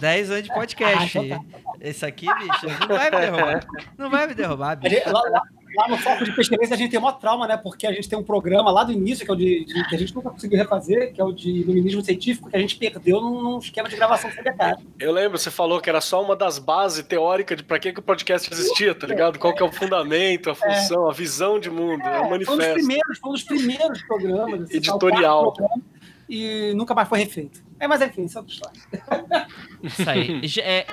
10 anos de podcast. Ah, então Esse aqui, bicho, não vai me derrubar. Não vai me derrubar, bicho. gente- lá, lá- lá no Foco de Pesquisa a gente tem maior trauma, né? Porque a gente tem um programa lá do início, que é o de, de- que a gente nunca conseguiu refazer, que é o de iluminismo científico, que a gente perdeu num, num esquema de gravação CDK. Eu lembro, você falou que era só uma das bases teóricas de pra que, que o podcast existia, tá ligado? Qual que é o fundamento, a função, a visão de mundo, é, o Foi um dos manifesto. primeiros, foi um dos primeiros programas. assim, Editorial. programa, E nunca mais foi refeito. É, mas enfim, história. Isso aí. É,